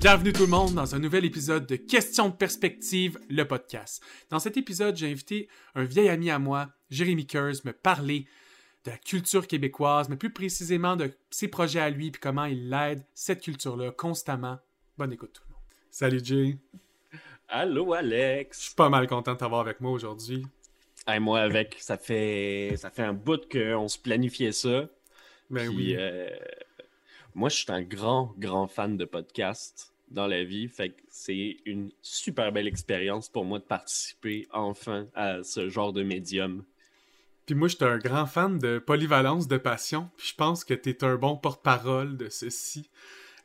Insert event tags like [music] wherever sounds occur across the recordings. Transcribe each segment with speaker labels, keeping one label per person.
Speaker 1: Bienvenue tout le monde dans un nouvel épisode de Questions de perspective, le podcast. Dans cet épisode, j'ai invité un vieil ami à moi, Jérémy Kers, me parler de la culture québécoise, mais plus précisément de ses projets à lui, puis comment il aide cette culture-là constamment. Bonne écoute tout le monde. Salut Jay.
Speaker 2: Allô Alex.
Speaker 1: Je suis pas mal content de t'avoir avec moi aujourd'hui.
Speaker 2: Hey, moi avec, ça fait ça fait un bout qu'on se planifiait ça.
Speaker 1: Ben
Speaker 2: Puis,
Speaker 1: oui.
Speaker 2: euh, moi, je suis un grand, grand fan de podcasts dans la vie. Fait que c'est une super belle expérience pour moi de participer enfin à ce genre de médium.
Speaker 1: Puis moi, j'étais un grand fan de polyvalence de passion, puis je pense que t'es un bon porte-parole de ceci.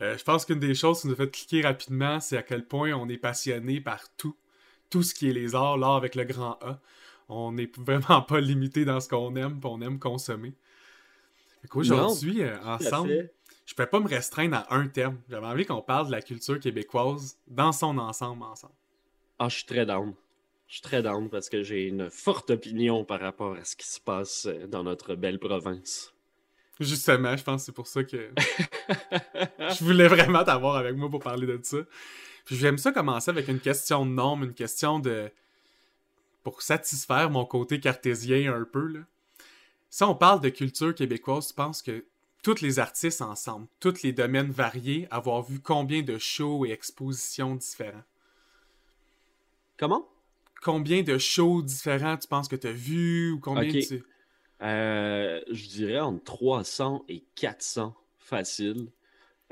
Speaker 1: Euh, je pense qu'une des choses qui nous a fait cliquer rapidement, c'est à quel point on est passionné par tout. Tout ce qui est les arts, l'art avec le grand A. On n'est vraiment pas limité dans ce qu'on aime, puis on aime consommer. Fait qu'aujourd'hui, euh, ensemble, je peux pas me restreindre à un thème. J'avais envie qu'on parle de la culture québécoise dans son ensemble ensemble.
Speaker 2: Ah, je suis très down. Je suis très down parce que j'ai une forte opinion par rapport à ce qui se passe euh, dans notre belle province.
Speaker 1: Justement, je pense que c'est pour ça que [laughs] je voulais vraiment t'avoir avec moi pour parler de ça. Puis j'aime ça commencer avec une question de nombre, une question de... pour satisfaire mon côté cartésien un peu, là. Si on parle de culture québécoise, tu penses que tous les artistes ensemble, tous les domaines variés, avoir vu combien de shows et expositions différents?
Speaker 2: Comment?
Speaker 1: Combien de shows différents tu penses que tu as vus ou combien tu...
Speaker 2: Euh, je dirais entre 300 et 400 facile.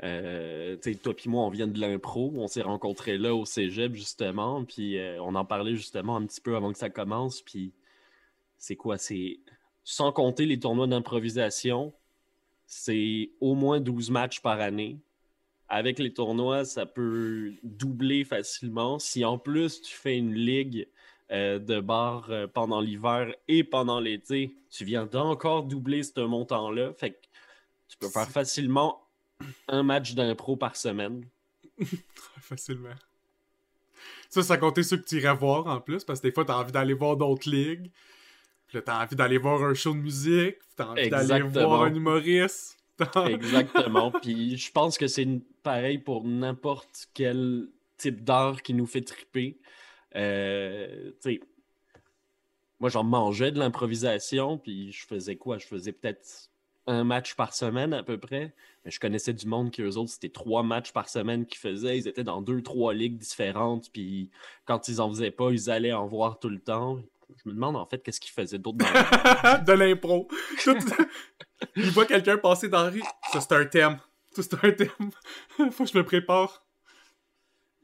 Speaker 2: Euh, toi puis moi, on vient de l'impro. On s'est rencontrés là au cégep, justement. Puis euh, on en parlait justement un petit peu avant que ça commence. Puis c'est quoi? C'est sans compter les tournois d'improvisation, c'est au moins 12 matchs par année. Avec les tournois, ça peut doubler facilement. Si en plus tu fais une ligue euh, de bar euh, pendant l'hiver et pendant l'été, tu viens d'encore doubler ce montant-là. Fait que tu peux faire facilement un match d'impro par semaine. [laughs]
Speaker 1: Facilement. Ça, ça comptait ceux que tu irais voir en plus, parce que des fois, t'as envie d'aller voir d'autres ligues. Puis là, t'as envie d'aller voir un show de musique. puis T'as envie d'aller voir un humoriste. [laughs]
Speaker 2: Exactement. Puis je pense que c'est pareil pour n'importe quel type d'art qui nous fait triper. Euh, moi, j'en mangeais de l'improvisation, puis je faisais quoi? Je faisais peut-être un match par semaine à peu près. Mais je connaissais du monde qui, eux autres, c'était trois matchs par semaine qu'ils faisaient. Ils étaient dans deux, trois ligues différentes, puis quand ils en faisaient pas, ils allaient en voir tout le temps. Je me demande en fait qu'est-ce qu'ils faisaient d'autre dans [laughs]
Speaker 1: de l'impro. Tout- [laughs] Il voit quelqu'un passer dans la rue. Ça, c'est un thème. Ça, c'est un thème. [laughs] Faut que je me prépare.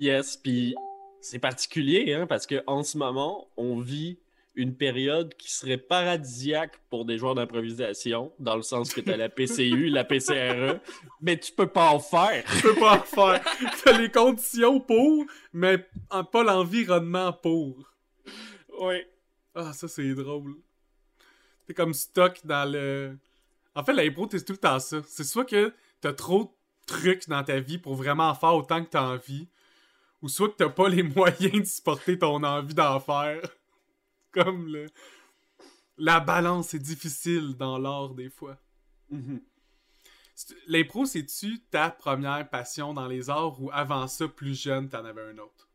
Speaker 2: Yes, puis c'est particulier, hein, parce qu'en ce moment, on vit une période qui serait paradisiaque pour des joueurs d'improvisation, dans le sens que tu as la PCU, la PCRE, mais tu peux pas en faire.
Speaker 1: Tu peux pas en faire. T'as les conditions pour, mais pas l'environnement pour.
Speaker 2: Oui.
Speaker 1: Ah, ça, c'est drôle. T'es comme stock dans le... En fait, l'impro, t'es tout le temps ça. C'est soit que t'as trop de trucs dans ta vie pour vraiment en faire autant que t'as envie, ou soit que t'as pas les [laughs] moyens de supporter ton envie d'en faire. [laughs] Comme le... La balance est difficile dans l'art, des fois.
Speaker 2: Mhm.
Speaker 1: C'est- L'impro, c'est-tu ta première passion dans les arts, ou avant ça, plus jeune, t'en avais un autre?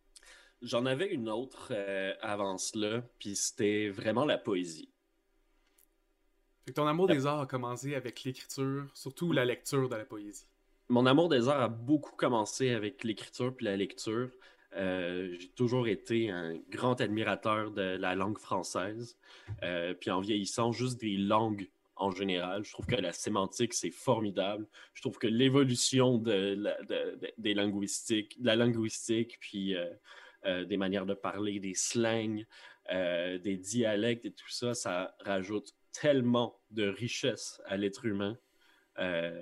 Speaker 2: J'en avais une autre euh, avant cela, puis c'était vraiment la poésie.
Speaker 1: Fait que ton amour des arts a commencé avec l'écriture, surtout la lecture de la poésie.
Speaker 2: Mon amour des arts a beaucoup commencé avec l'écriture puis la lecture. Euh, j'ai toujours été un grand admirateur de la langue française. Euh, puis en vieillissant, juste des langues en général. Je trouve que la sémantique, c'est formidable. Je trouve que l'évolution de, des linguistiques, la linguistique, puis euh, des manières de parler, des slangs, des dialectes et tout ça, ça rajoute tellement de richesse à l'être humain. Euh,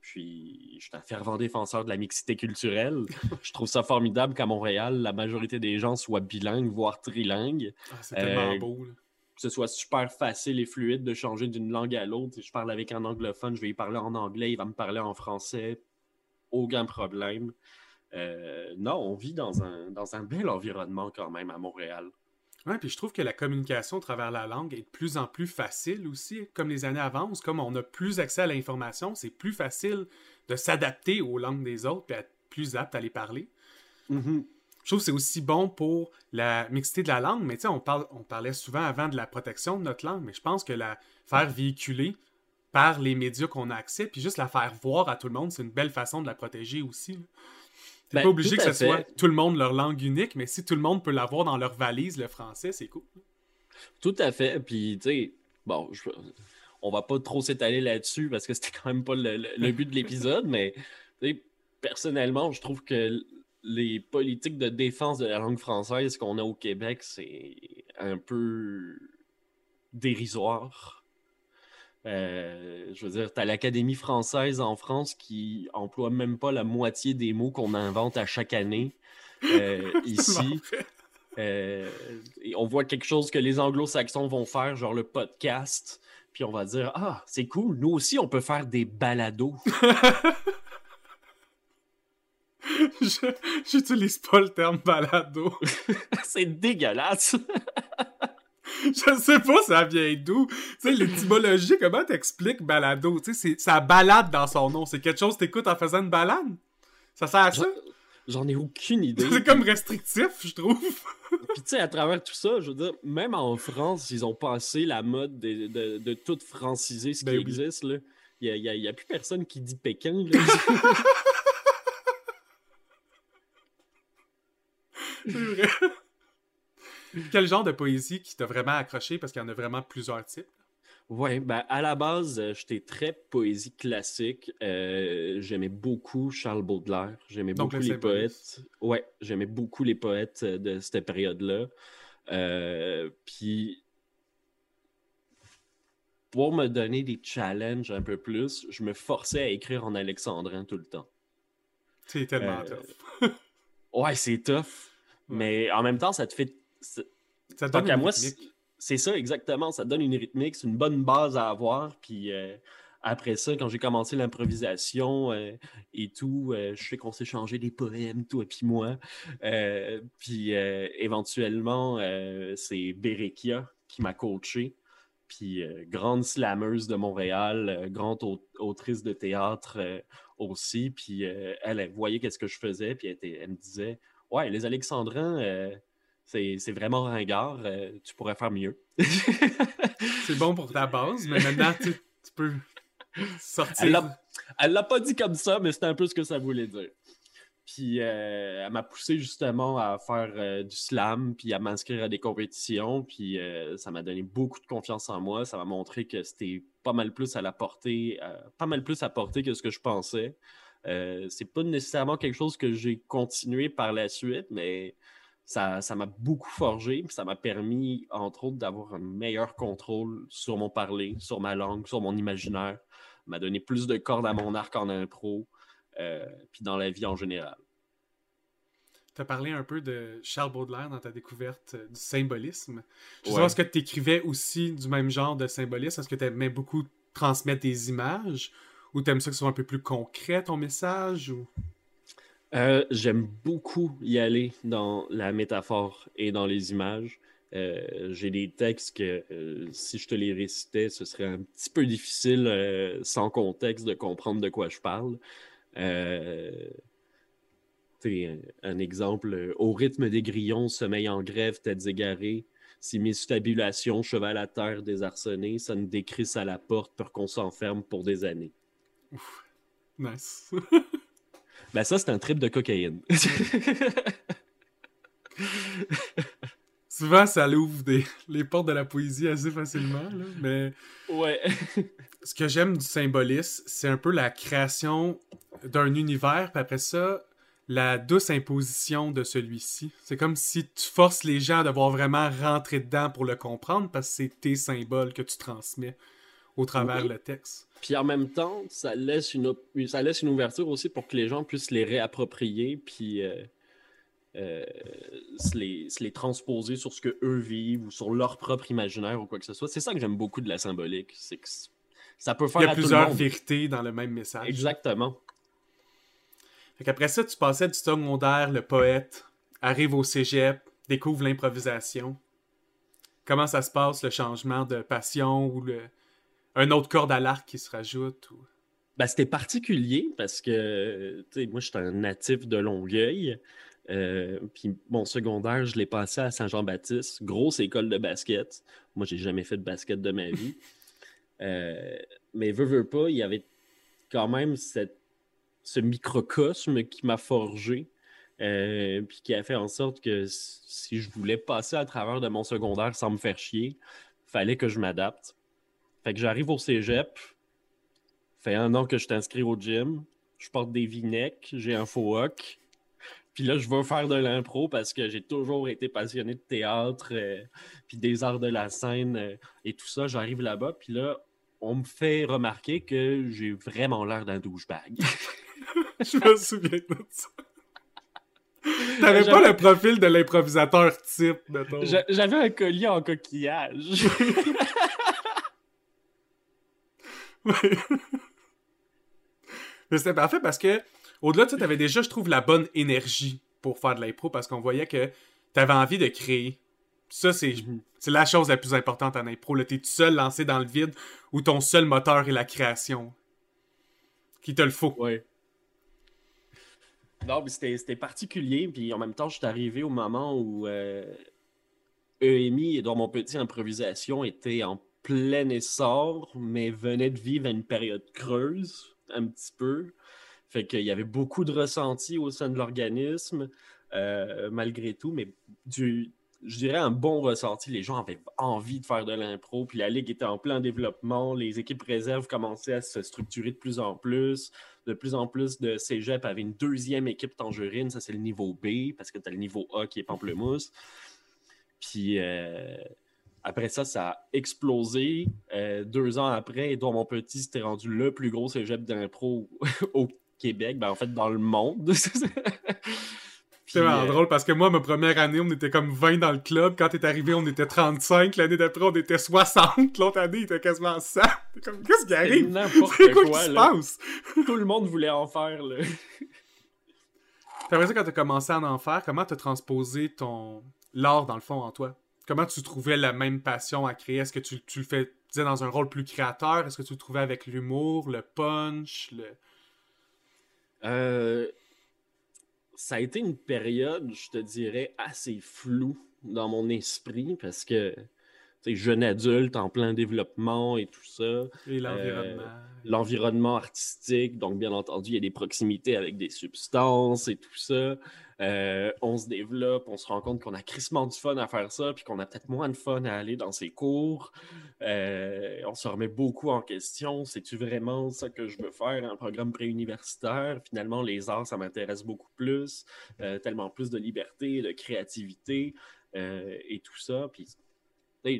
Speaker 2: puis, je suis un fervent défenseur de la mixité culturelle. [laughs] je trouve ça formidable qu'à Montréal, la majorité des gens soient bilingues, voire trilingues.
Speaker 1: Ah, c'est tellement
Speaker 2: Euh,
Speaker 1: beau. là.
Speaker 2: ce soit super facile et fluide de changer d'une langue à l'autre. Si je parle avec un anglophone, je vais y parler en anglais, il va me parler en français. Aucun problème. Euh, non, on vit dans un, dans un bel environnement quand même à Montréal.
Speaker 1: Oui, puis je trouve que la communication à travers la langue est de plus en plus facile aussi. Comme les années avancent, comme on a plus accès à l'information, c'est plus facile de s'adapter aux langues des autres et être plus apte à les parler.
Speaker 2: Mm-hmm.
Speaker 1: Je trouve que c'est aussi bon pour la mixité de la langue, mais tu sais, on, parle, on parlait souvent avant de la protection de notre langue, mais je pense que la faire véhiculer par les médias qu'on a accès, puis juste la faire voir à tout le monde, c'est une belle façon de la protéger aussi. C'est
Speaker 2: Ben,
Speaker 1: pas obligé
Speaker 2: tout
Speaker 1: que ce soit tout le monde leur langue unique, mais si tout le monde peut l'avoir dans leur valise, le français, c'est cool.
Speaker 2: Tout à fait. Puis, tu sais, bon, je- on va pas trop s'étaler là-dessus parce que c'était quand même pas le, le- le but de l'épisode, mais personnellement, je trouve que les politiques de défense de la langue française qu'on a au Québec, c'est un peu dérisoire. Euh, je veux dire, tu as l'Académie française en France qui emploie même pas la moitié des mots qu'on invente à chaque année. Euh, [laughs] ici, euh, et on voit quelque chose que les anglo-saxons vont faire, genre le podcast, puis on va dire Ah, c'est cool, nous aussi on peut faire des balados. [laughs]
Speaker 1: Je- J'utilise pas le terme balado. [laughs]
Speaker 2: c'est dégueulasse. [laughs]
Speaker 1: Je sais pas ça vient d'où? Tu sais, l'étymologie, comment t'expliques balado? Tu sais, ça balade dans son nom. C'est quelque chose que t'écoutes en faisant une balade? Ça sert à ça?
Speaker 2: J'en ai aucune idée. [laughs]
Speaker 1: C'est comme restrictif, je trouve. [laughs]
Speaker 2: Puis tu sais, à travers tout ça, je veux dire, même en France, ils ont passé la mode de, de, de tout franciser ce
Speaker 1: Ben
Speaker 2: qui
Speaker 1: oui.
Speaker 2: existe. là. Il n'y a plus personne qui dit Pékin. là.
Speaker 1: C'est vrai. Quel genre de poésie qui t'a vraiment accroché? Parce qu'il y en a vraiment plusieurs types.
Speaker 2: Ouais, ben à la base, euh, j'étais très poésie classique. Euh, j'aimais beaucoup Charles Baudelaire. J'aimais beaucoup
Speaker 1: le
Speaker 2: les poètes. Ouais, j'aimais beaucoup les poètes euh, de cette période-là. Euh, puis, pour me donner des challenges un peu plus, je me forçais à écrire en alexandrin tout le temps.
Speaker 1: C'est tellement
Speaker 2: Euh,
Speaker 1: tough. [laughs]
Speaker 2: Ouais, c'est tough. Mais en même temps, ça te fait.
Speaker 1: Ça donne une
Speaker 2: moi, c'est- ça exactement. Ça donne une rythmique, c'est une bonne base à avoir. Puis euh, après ça, quand j'ai commencé l'improvisation euh, et tout, euh, je sais qu'on s'est changé des poèmes, toi et puis moi. Puis éventuellement, c'est Berekia qui m'a coaché. Puis grande slameuse de Montréal, grande au- autrice de théâtre aussi. Puis elle, elle voyait qu'est-ce que je faisais, puis elle, me disait Ouais, les Alexandrins, c'est vraiment ringard, euh, tu pourrais faire mieux. [laughs]
Speaker 1: C'est bon pour ta base, mais maintenant, tu, tu peux sortir.
Speaker 2: Elle l'a- pas dit comme ça, mais c'était un peu ce que ça voulait dire. Puis euh, elle m'a poussé justement à faire euh, du slam, puis à m'inscrire à des compétitions, puis euh, ça m'a donné beaucoup de confiance en moi. Ça m'a montré que c'était pas mal plus à la portée, pas mal plus à portée que ce que je pensais. C'est pas nécessairement quelque chose que j'ai continué par la suite, mais ça ça m'a beaucoup forgé, puis ça m'a permis, entre autres, d'avoir un meilleur contrôle sur mon parler, sur ma langue, sur mon imaginaire m'a donné plus de cordes à mon arc en impro, euh, puis dans la vie en général.
Speaker 1: Tu as parlé un peu de Charles Baudelaire dans ta découverte euh, du symbolisme. Je sais
Speaker 2: Ouais.
Speaker 1: pas, est-ce que tu écrivais aussi du même genre de symbolisme? Est-ce que tu aimais beaucoup transmettre des images? Ou tu aimes ça que ce soit un peu plus concret, ton message? Ou...
Speaker 2: Euh, J'aime beaucoup y aller dans la métaphore et dans les images. Euh, J'ai des textes que euh, si je te les récitais, ce serait un petit peu difficile sans contexte de comprendre de quoi je parle. Un, un exemple, au rythme des grillons, sommeil en grève, têtes égarées, si mes stabulations, cheval à terre désarçonné, ça ne décrisse à la porte pour qu'on s'enferme pour des années.
Speaker 1: Nice. [laughs]
Speaker 2: Ben ça, c'est un trip de cocaïne. [laughs]
Speaker 1: Souvent, ça l'ouvre des... les portes de la poésie assez facilement, là, mais
Speaker 2: ouais. [laughs]
Speaker 1: ce que j'aime du symbolisme, c'est un peu la création d'un univers, puis après ça, la douce imposition de celui-ci. C'est comme si tu forces les gens à devoir vraiment rentrer dedans pour le comprendre, parce que c'est tes symboles que tu transmets au travers
Speaker 2: Oui.
Speaker 1: le texte.
Speaker 2: Puis en même temps, ça laisse une, ça laisse une ouverture aussi pour que les gens puissent les réapproprier. Puis, euh, euh, se, les, se, les, transposer sur ce que eux vivent ou sur leur propre imaginaire ou quoi que ce soit. C'est ça que j'aime beaucoup de la symbolique. C'est que ça peut faire
Speaker 1: Il y a plusieurs vérités dans le même message.
Speaker 2: Exactement.
Speaker 1: Fait qu'après ça, tu passais du secondaire, le poète, arrive au cégep, découvre l'improvisation. Comment ça se passe, le changement de passion ou le... un autre corde à l'arc qui se rajoute? Ou...
Speaker 2: Ben, c'était particulier parce que moi, je suis un natif de Longueuil. Euh, puis mon secondaire, je l'ai passé à Saint-Jean-Baptiste, grosse école de basket. Moi, j'ai jamais fait de basket de ma vie. [laughs] Euh, mais veux, veux pas, il y avait quand même cette, ce microcosme qui m'a forgé. Euh, puis qui a fait en sorte que si je voulais passer à travers de mon secondaire sans me faire chier, fallait que je m'adapte. Fait que j'arrive au cégep, fait un an que je t'inscris au gym, je porte des v j'ai un faux hoc, puis là, je veux faire de l'impro parce que j'ai toujours été passionné de théâtre, euh, puis des arts de la scène euh, et tout ça. J'arrive là-bas, puis là, on me fait remarquer que j'ai vraiment l'air d'un douchebag. [laughs]
Speaker 1: je me souviens de ça. T'avais pas le profil de l'improvisateur type, mettons.
Speaker 2: J'avais un collier en coquillage. [laughs] [laughs]
Speaker 1: C'était parfait parce que au-delà de ça, t'avais déjà, je trouve, la bonne énergie pour faire de l'impro parce qu'on voyait que t'avais envie de créer. Ça, c'est la chose la plus importante en impro. T'es tout seul lancé dans le vide où ton seul moteur est la création. Qui te le faut.
Speaker 2: Ouais. Non, mais c'était particulier. Puis en même temps, je suis arrivé au moment où EMI et dans mon petit improvisation était en plein essor, mais venait de vivre une période creuse, un petit peu. Fait qu'il y avait beaucoup de ressentis au sein de l'organisme, euh, malgré tout, mais du, je dirais un bon ressenti. Les gens avaient envie de faire de l'impro, puis la ligue était en plein développement. Les équipes réserves commençaient à se structurer de plus en plus. De plus en plus de cégep avaient une deuxième équipe tangerine. Ça, c'est le niveau B, parce que tu as le niveau A qui est pamplemousse. Puis euh, après ça, ça a explosé. Euh, deux ans après, Edouard Montpetit s'était rendu le plus gros cégep d'impro [laughs] au Québec, ben en fait dans le monde. [laughs]
Speaker 1: C'est vraiment euh, drôle parce que moi, ma première année, on était comme 20 dans le club. Quand t'es arrivé, on était 35. L'année d'après, on était 60. L'autre année, il était quasiment 100. comme, qu'est-ce qui arrive?
Speaker 2: N'importe [laughs] quoi, quoi qui se passe? Tout le monde voulait en faire, là.
Speaker 1: T'as ça, quand t'as commencé à en faire, comment t'as transposé ton... l'art, dans le fond, en toi? Comment tu trouvais la même passion à créer? Est-ce que tu, tu le fais dans un rôle plus créateur? Est-ce que tu le trouvais avec l'humour, le punch, le...
Speaker 2: Euh, ça a été une période, je te dirais, assez floue dans mon esprit parce que jeune adulte en plein développement et tout ça.
Speaker 1: Et l'environnement. Euh,
Speaker 2: l'environnement artistique, donc bien entendu, il y a des proximités avec des substances et tout ça. Euh, on se développe, on se rend compte qu'on a crissement du fun à faire ça, puis qu'on a peut-être moins de fun à aller dans ses cours. Euh, on se remet beaucoup en question. C'est-tu vraiment ça que je veux faire, un programme préuniversitaire? Finalement, les arts, ça m'intéresse beaucoup plus, tellement plus de liberté, de créativité et tout ça. Puis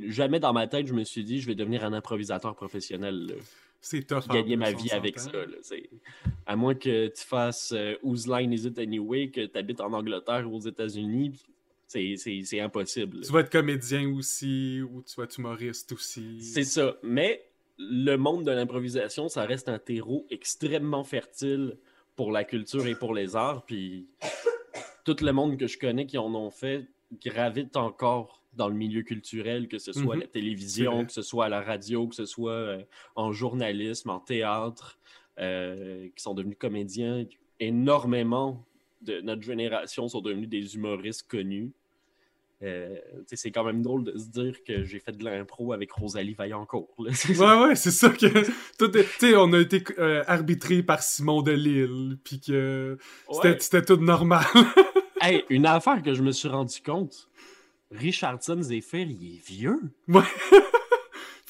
Speaker 2: jamais dans ma tête, je me suis dit, je vais devenir un improvisateur professionnel.
Speaker 1: C'est tough.
Speaker 2: Gagner ma vie avec ça. à moins que tu fasses euh, Whose Line Is It Anyway, que tu habites en Angleterre ou aux États-Unis, c'est impossible.
Speaker 1: Tu vas être comédien aussi, ou tu vas être humoriste aussi.
Speaker 2: C'est ça. Mais le monde de l'improvisation, ça reste un terreau extrêmement fertile pour la culture et pour les arts. Puis tout le monde que je connais qui en ont fait gravite encore dans le milieu culturel, que ce soit à la mhm. télévision, que ce soit à la radio, que ce soit euh, en journalisme, en théâtre, euh, qui sont devenus comédiens. Énormément de notre génération sont devenus des humoristes connus. Euh, c'est quand même drôle de se dire que j'ai fait de l'impro avec Rosalie Vaillancourt. [laughs]
Speaker 1: ouais, ouais, c'est ça que. [laughs] Tout on a été arbitré par Simon Delille, puis que c'était tout normal. [laughs]
Speaker 2: hey, une affaire que je me suis rendu compte, Richardson Zephyr, il est vieux.
Speaker 1: Ouais.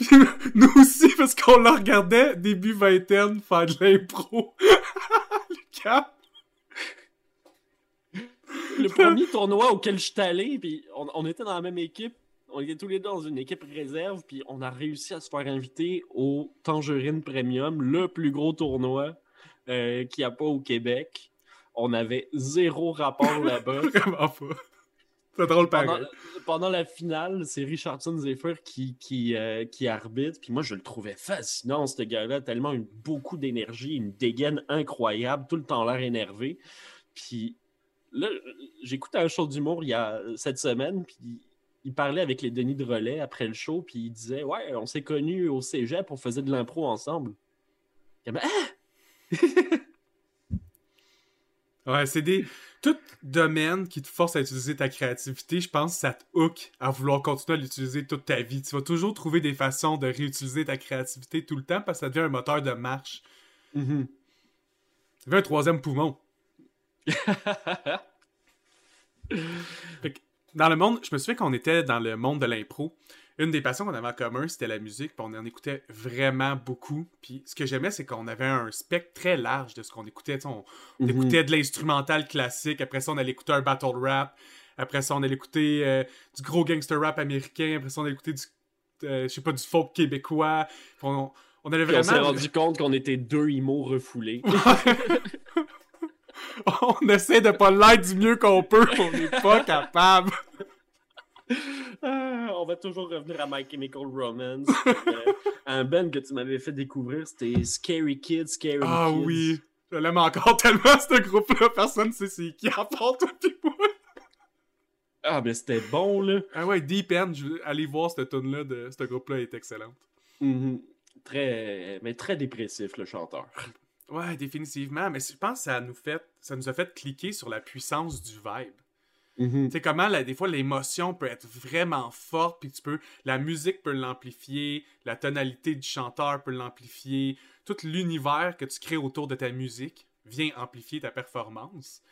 Speaker 1: [laughs] nous aussi, parce qu'on le regardait début vingtaine faire de l'impro. [laughs] le cap.
Speaker 2: Le premier tournoi auquel je suis allé, puis on, était dans la même équipe. On était tous les deux dans une équipe réserve, puis on a réussi à se faire inviter au Tangerine Premium, le plus gros tournoi euh, qu'il n'y a pas au Québec. On avait zéro rapport là-bas. [laughs]
Speaker 1: Vraiment pas. C'est drôle
Speaker 2: pendant, pendant, la finale, c'est Richardson Zephyr qui, euh, qui arbitre. Puis moi, je le trouvais fascinant, ce gars-là. Tellement une, beaucoup d'énergie, une dégaine incroyable, tout le temps l'air énervé. Puis là, j'écoutais un show d'humour il y a cette semaine. Puis il parlait avec les Denis de Relais après le show. Puis il disait Ouais, on s'est connus au cégep, on faisait de l'impro ensemble. Ah! [laughs]
Speaker 1: Ouais, c'est des. Tout domaine qui te force à utiliser ta créativité, je pense que ça te hook à vouloir continuer à l'utiliser toute ta vie. Tu vas toujours trouver des façons de réutiliser ta créativité tout le temps parce que ça devient un moteur de marche.
Speaker 2: Mm
Speaker 1: Ça devient un troisième poumon. [laughs] dans le monde, je me souviens qu'on était dans le monde de l'impro une des passions qu'on avait en commun, c'était la musique, puis on en écoutait vraiment beaucoup. Puis ce que j'aimais, c'est qu'on avait un spectre très large de ce qu'on écoutait. On, mhm. écoutait de l'instrumental classique, après ça, on allait écouter un battle rap, après ça, on allait écouter euh, du gros gangster rap américain, après ça, on allait écouter du, euh, je sais pas, du folk québécois. On, on avait vraiment... on
Speaker 2: s'est rendu compte qu'on était deux imos refoulés. [laughs]
Speaker 1: on essaie de pas l'être du mieux qu'on peut, on n'est pas [laughs] capable. [laughs]
Speaker 2: Ah, on va toujours revenir à My Chemical Romance. Euh, un band que tu m'avais fait découvrir, c'était Scary Kids, Scary
Speaker 1: ah,
Speaker 2: Kids.
Speaker 1: Ah oui, je l'aime encore [laughs] tellement ce groupe-là. Personne ne sait c'est qui à part toi moi.
Speaker 2: Ah, mais c'était bon, là.
Speaker 1: Ah ouais, Deep End, allez voir cette tune-là de ce groupe-là, est excellente.
Speaker 2: Mm-hmm. Très, mais très dépressif, le chanteur.
Speaker 1: Ouais, définitivement. Mais je pense que ça nous, fait, ça nous a fait cliquer sur la puissance du vibe.
Speaker 2: Mm
Speaker 1: Tu sais, comment, là, des fois, l'émotion peut être vraiment forte, puis tu peux... La musique peut l'amplifier, la tonalité du chanteur peut l'amplifier, tout l'univers que tu crées autour de ta musique vient amplifier ta performance.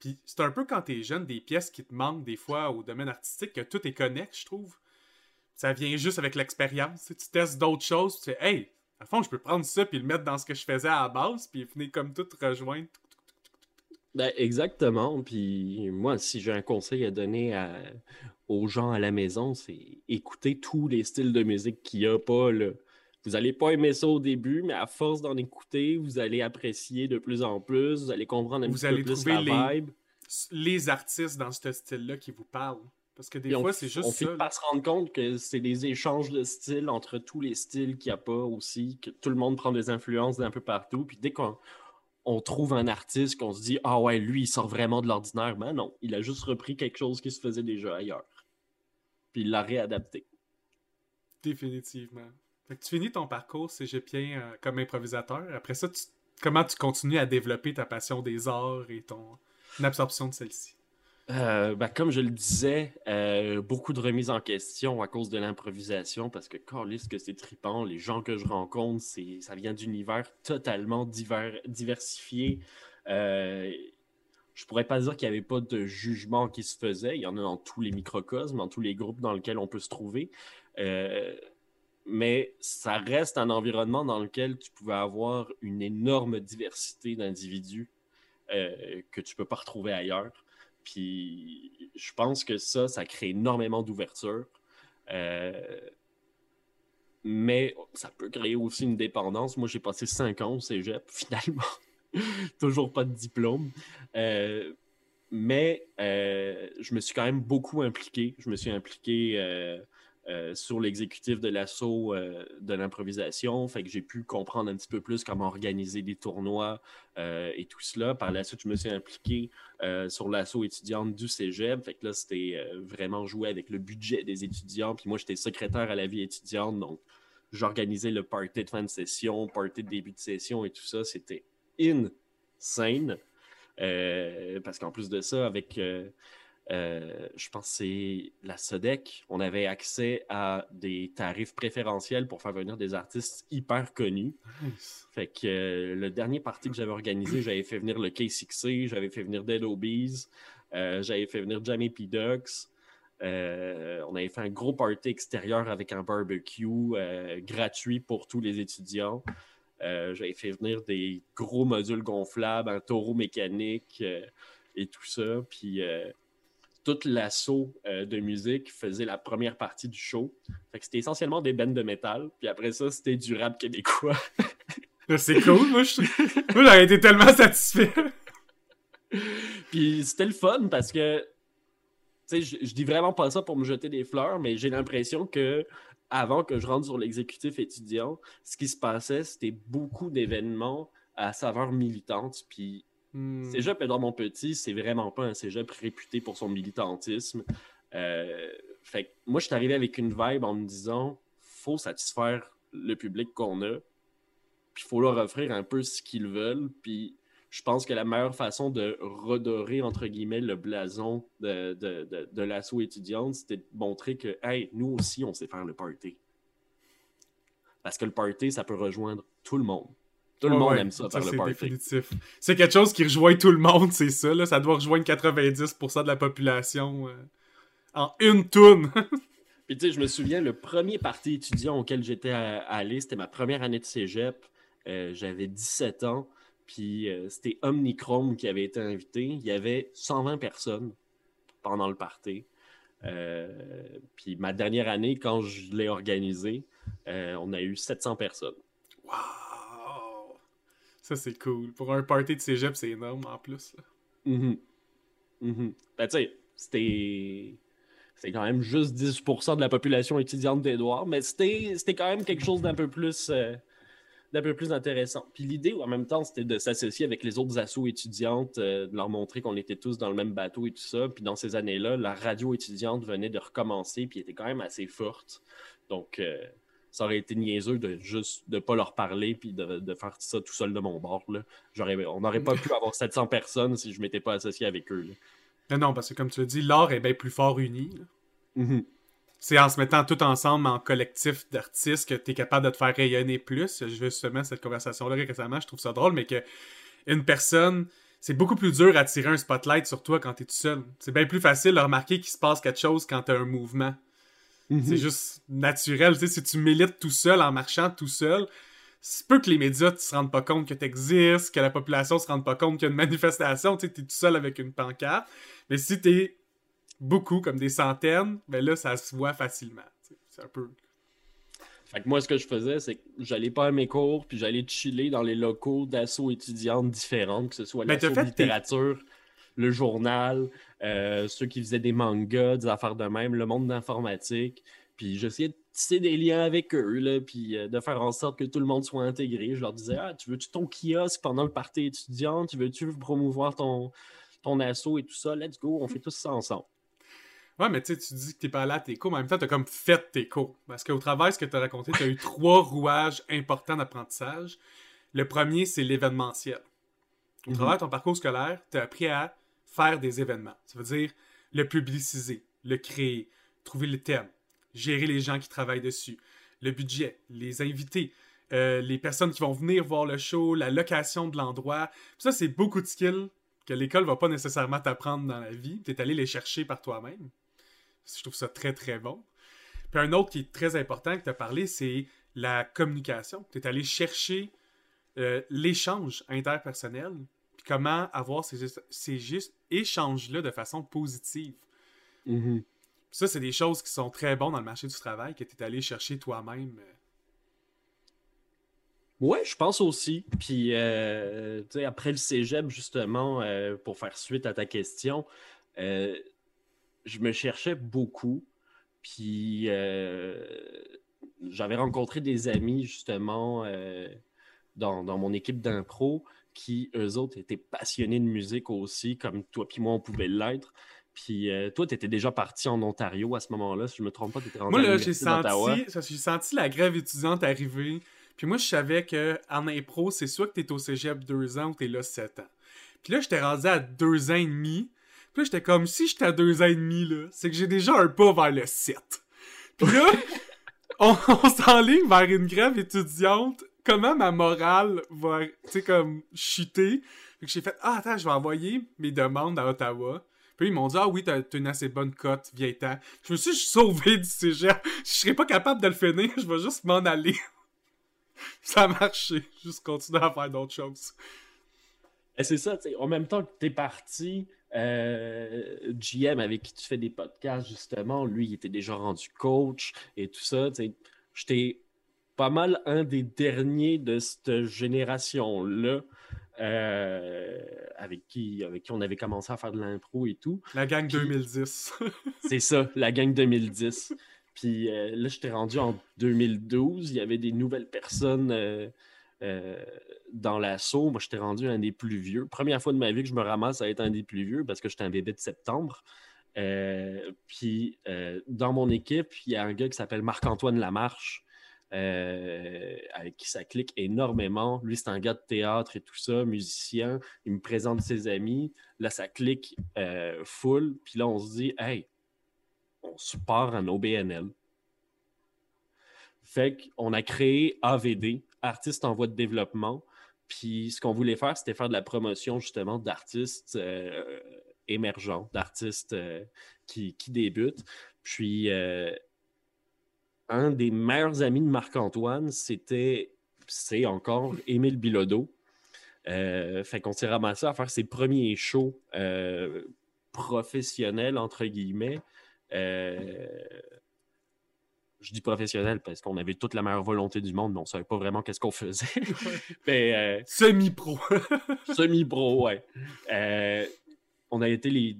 Speaker 1: Puis c'est un peu quand t'es jeune, des pièces qui te manquent des fois au domaine artistique, que tout est connecté, je trouve. Ça vient juste avec l'expérience. Tu testes d'autres choses, tu fais « Hey, à fond, je peux prendre ça puis le mettre dans ce que je faisais à la base, puis venir comme tout rejoindre,
Speaker 2: ben, exactement. Puis moi, si j'ai un conseil à donner aux gens à la maison, c'est écouter tous les styles de musique qu'il n'y a pas. Là. Vous n'allez pas aimer ça au début, mais à force d'en écouter, vous allez apprécier de plus en plus, vous allez comprendre un
Speaker 1: vous
Speaker 2: petit
Speaker 1: allez
Speaker 2: peu plus la
Speaker 1: les,
Speaker 2: vibe.
Speaker 1: Les artistes dans ce style-là qui vous parlent. Parce que des fois, c'est juste
Speaker 2: on
Speaker 1: ça.
Speaker 2: On pas se rendre compte que c'est des échanges de styles entre tous les styles qu'il n'y a pas aussi, que tout le monde prend des influences d'un peu partout. Puis dès qu'on on trouve un artiste qu'on se dit Ah ouais, lui, il sort vraiment de l'ordinaire. Ben non, il a juste repris quelque chose qui se faisait déjà ailleurs. Puis il l'a réadapté.
Speaker 1: Définitivement. Fait que tu finis ton parcours cégepien euh, comme improvisateur. Après ça, comment tu continues à développer ta passion des arts et ton absorption de celle-ci?
Speaker 2: Euh, ben, comme je le disais, euh, beaucoup de remises en question à cause de l'improvisation parce que, ce que c'est tripant, les gens que je rencontre, ça vient d'univers totalement divers, diversifiés. Euh, je pourrais pas dire qu'il n'y avait pas de jugement qui se faisait. Il y en a dans tous les microcosmes, dans tous les groupes dans lesquels on peut se trouver. Euh, mais ça reste un environnement dans lequel tu pouvais avoir une énorme diversité d'individus que tu peux pas retrouver ailleurs. Puis je pense que ça, ça crée énormément d'ouverture. Euh, mais ça peut créer aussi une dépendance. Moi, j'ai passé cinq ans au cégep, [laughs] finalement. Toujours pas de diplôme. Euh, mais euh, je me suis quand même beaucoup impliqué. Je me suis impliqué euh, sur l'exécutif de l'assaut euh, de l'improvisation. Fait que j'ai pu comprendre un petit peu plus comment organiser des tournois euh, et tout cela. Par la suite, je me suis impliqué sur l'assaut étudiante du cégep. Fait que là, c'était vraiment jouer avec le budget des étudiants. Puis moi, j'étais secrétaire à la vie étudiante. Donc, j'organisais le party de fin de session, party de début de session et tout ça. C'était insane. parce qu'en plus de ça, avec euh, je pense que c'est la SODEC. On avait accès à des tarifs préférentiels pour faire venir des artistes hyper connus. Fait que euh, le dernier party que j'avais organisé, j'avais fait venir le K6C, j'avais fait venir Dead Obies, euh, j'avais fait venir Jamie P. Ducks. on avait fait un gros party extérieur avec un barbecue gratuit pour tous les étudiants. j'avais fait venir des gros modules gonflables, un taureau mécanique et tout ça. Puis tout l'assaut euh, de musique faisait la première partie du show. c'était essentiellement des bands de métal. Puis après ça, c'était du rap québécois. [laughs]
Speaker 1: C'est cool, moi, j'aurais été tellement satisfait. [laughs]
Speaker 2: Puis c'était le fun parce que, tu sais, je, je dis vraiment pas ça pour me jeter des fleurs, mais j'ai l'impression que avant que je rentre sur l'exécutif étudiant, ce qui se passait, c'était beaucoup d'événements à saveur militante. Puis
Speaker 1: Hmm.
Speaker 2: Cégep mon Petit, c'est vraiment pas un cégep réputé pour son militantisme. Euh, fait moi, je suis arrivé avec une vibe en me disant faut satisfaire le public qu'on a, puis il faut leur offrir un peu ce qu'ils veulent. Puis je pense que la meilleure façon de redorer, entre guillemets, le blason de, de, de, de l'assaut étudiante, c'était de montrer que, hey, nous aussi, on sait faire le party. Parce que le party, ça peut rejoindre tout le monde. Tout le
Speaker 1: Ouais,
Speaker 2: monde aime ça,
Speaker 1: ça,
Speaker 2: faire le
Speaker 1: c'est
Speaker 2: party.
Speaker 1: définitif. C'est quelque chose qui rejoint tout le monde, c'est ça. Là. Ça doit rejoindre 90% de la population euh, en une toune. [laughs]
Speaker 2: Puis tu sais, je me souviens, le premier parti étudiant auquel j'étais à- allé, c'était ma première année de cégep. Euh, J'avais 17 ans. Puis euh, c'était Omnichrome qui avait été invité. Il y avait 120 personnes pendant le party. Euh, puis ma dernière année, quand je l'ai organisé, euh, on a eu 700 personnes.
Speaker 1: wow! Ça, c'est cool. Pour un party de cégep, c'est énorme en plus. là.
Speaker 2: Mhm. Mhm. Ben, tu sais, c'était. C'était quand même juste 10% de la population étudiante d'Edouard, mais c'était c'était quand même quelque chose d'un peu plus. euh, d'un peu plus intéressant. Puis l'idée, en même temps, c'était de s'associer avec les autres assos étudiantes, euh, de leur montrer qu'on était tous dans le même bateau et tout ça. Puis dans ces années-là, la radio étudiante venait de recommencer, puis était quand même assez forte. Donc, euh, ça aurait été niaiseux de juste de pas leur parler, puis de, de faire ça tout seul de mon bord. Là. J'aurais- on n'aurait pas pu avoir 700 personnes si je m'étais pas associé avec eux. là.
Speaker 1: Mais non, parce que comme tu l'as dit, l'art est bien plus fort uni.
Speaker 2: Mhm.
Speaker 1: C'est en se mettant tout ensemble en collectif d'artistes que tu es capable de te faire rayonner plus. Je vais justement cette conversation-là récemment, je trouve ça drôle, mais que une personne, c'est beaucoup plus dur à tirer un spotlight sur toi quand tu es tout seul. C'est bien plus facile de remarquer qu'il se passe quelque chose quand tu as un mouvement. C'est juste naturel. Tu sais, si tu milites tout seul en marchant tout seul, c'est peu que les médias ne se rendent pas compte que tu existes, que la population se rende pas compte qu'il y a une manifestation. Tu es tout seul avec une pancarte. Mais si tu es beaucoup, comme des centaines, ben là, ça se voit facilement. tu sais. C'est un peu.
Speaker 2: Fait que moi, ce que je faisais, c'est que j'allais pas à mes cours, puis j'allais chiller dans les locaux d'assaut étudiantes différentes, que ce soit
Speaker 1: t'as
Speaker 2: l'assaut littérature, le journal, euh, ceux qui faisaient des mangas, des affaires de même, le monde d'informatique. Puis j'essayais de tisser des liens avec eux, là, puis euh, de faire en sorte que tout le monde soit intégré. Je leur disais Ah, tu veux-tu ton kiosque pendant le party étudiant? Tu veux-tu promouvoir ton, ton assaut et tout ça? Let's go, on fait tout ça ensemble.
Speaker 1: Ouais, mais tu sais, tu dis que t'es pas allé à tes cours, mais en même temps, t'as comme fait tes cours. Parce qu'au travers de ce que t'as raconté, t'as eu trois [laughs] rouages importants d'apprentissage. Le premier, c'est l'événementiel. Au
Speaker 2: Mhm.
Speaker 1: travers de ton parcours scolaire, t'as appris à faire des événements. Ça veut dire le publiciser, le créer, trouver le thème, gérer les gens qui travaillent dessus, le budget, les invités, euh, les personnes qui vont venir voir le show, la location de l'endroit. Ça, c'est beaucoup de skills que l'école va pas nécessairement t'apprendre dans la vie. T'es allé les chercher par toi-même. Je trouve ça très, très bon. Puis un autre qui est très important que tu as parlé, c'est la communication. Tu es allé chercher euh, l'échange interpersonnel, comment avoir ces, ces juste échanges-là de façon positive.
Speaker 2: Mhm.
Speaker 1: Puis ça, c'est des choses qui sont très bonnes dans le marché du travail, que tu es allé chercher toi-même. euh.
Speaker 2: Ouais, je pense aussi. Puis, euh, après le cégep, justement, euh, pour faire suite à ta question, euh, je me cherchais beaucoup. Puis, j'avais rencontré des amis, justement, dans, dans mon équipe d'impro, qui, eux autres, étaient passionnés de musique aussi, comme toi puis moi, on pouvait l'être. Puis, euh, toi, tu étais déjà parti en Ontario à ce moment-là, si je me trompe pas, tu étais rendu
Speaker 1: Moi, là, j'ai senti, j'ai senti la grève étudiante arriver. Puis moi, je savais que en impro, c'est soit que t'es au cégep deux ans ou t'es là sept ans. Puis là, j'étais rendu à deux ans et demi. Puis là, j'étais comme, si j'étais à deux ans et demi, là, c'est que j'ai déjà un pas vers le sept. Puis là, [laughs] on, on s'enligne vers une grève étudiante. Comment ma morale va, tu sais, comme, chuter. J'ai fait, ah, attends, je vais envoyer mes demandes à Ottawa. Puis ils m'ont dit, ah oui, t'as une assez bonne cote, vieille-temps. Je me suis [laughs] sauvé du cégep. Je serais pas capable de le finir, [laughs] je vais juste m'en aller. [laughs] Ça a marché. Juste continuer à faire d'autres choses.
Speaker 2: Et c'est ça, en même temps que tu es parti, euh, GM avec qui tu fais des podcasts, justement, lui, il était déjà rendu coach et tout ça. tu pas mal un des derniers de cette génération-là euh, avec, qui, avec qui on avait commencé à faire de l'impro et tout.
Speaker 1: La gang 2010. [laughs]
Speaker 2: c'est ça, la gang 2010. Puis euh, là, j'étais rendu en 2012. Il y avait des nouvelles personnes euh, dans l'assaut. Moi, j'étais rendu un des plus vieux. Première fois de ma vie que je me ramasse à être un des plus vieux parce que j'étais un bébé de septembre. puis dans mon équipe, il y a un gars qui s'appelle Marc-Antoine Lamarche. Euh, avec qui ça clique énormément. Lui, c'est un gars de théâtre et tout ça, musicien. Il me présente ses amis. Là, ça clique euh, full. Puis là, on se dit, hey, on se en OBNL. Fait qu'on a créé AVD, Artistes en voie de développement. Puis ce qu'on voulait faire, c'était faire de la promotion justement d'artistes euh, émergents, d'artistes qui, qui, débutent. Puis un des meilleurs amis de Marc-Antoine, c'était, c'est encore Émile Bilodeau. Euh, fait qu'on s'est ramassé à faire ses premiers shows euh, professionnels, entre guillemets. Euh, je dis professionnel parce qu'on avait toute la meilleure volonté du monde, mais on ne savait pas vraiment qu'est-ce qu'on faisait. [laughs] [laughs]
Speaker 1: Semi-pro. [laughs]
Speaker 2: Semi-pro, ouais. on a été les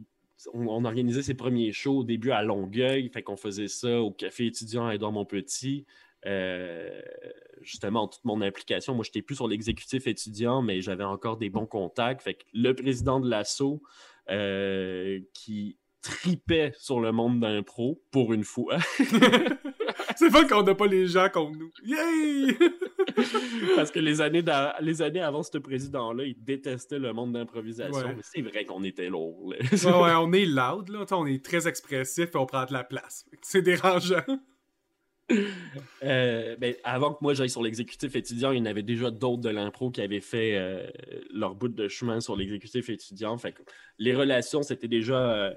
Speaker 2: on, organisait ses premiers shows au début à Longueuil, fait qu'on faisait ça au café étudiant à Edouard Montpetit. Euh, justement, toute mon implication, moi, j'étais plus sur l'exécutif étudiant, mais j'avais encore des bons contacts. Fait que le président de l'assaut, euh, qui tripait sur le monde d'un pro, pour une fois. [laughs]
Speaker 1: C'est pas qu'on n'a pas les gens comme nous. Yay! [laughs]
Speaker 2: Parce que les années, les années avant ce président-là, il détestait le monde d'improvisation. Mais c'est vrai qu'on était lourd.
Speaker 1: ouais, ouais, on est loud, là. on est très expressif et on prend de la place. C'est dérangeant.
Speaker 2: Euh, ben, avant que moi j'aille sur l'exécutif étudiant, il y en avait déjà d'autres de l'impro qui avaient fait euh, leur bout de chemin sur l'exécutif étudiant. Fait que les relations, c'était déjà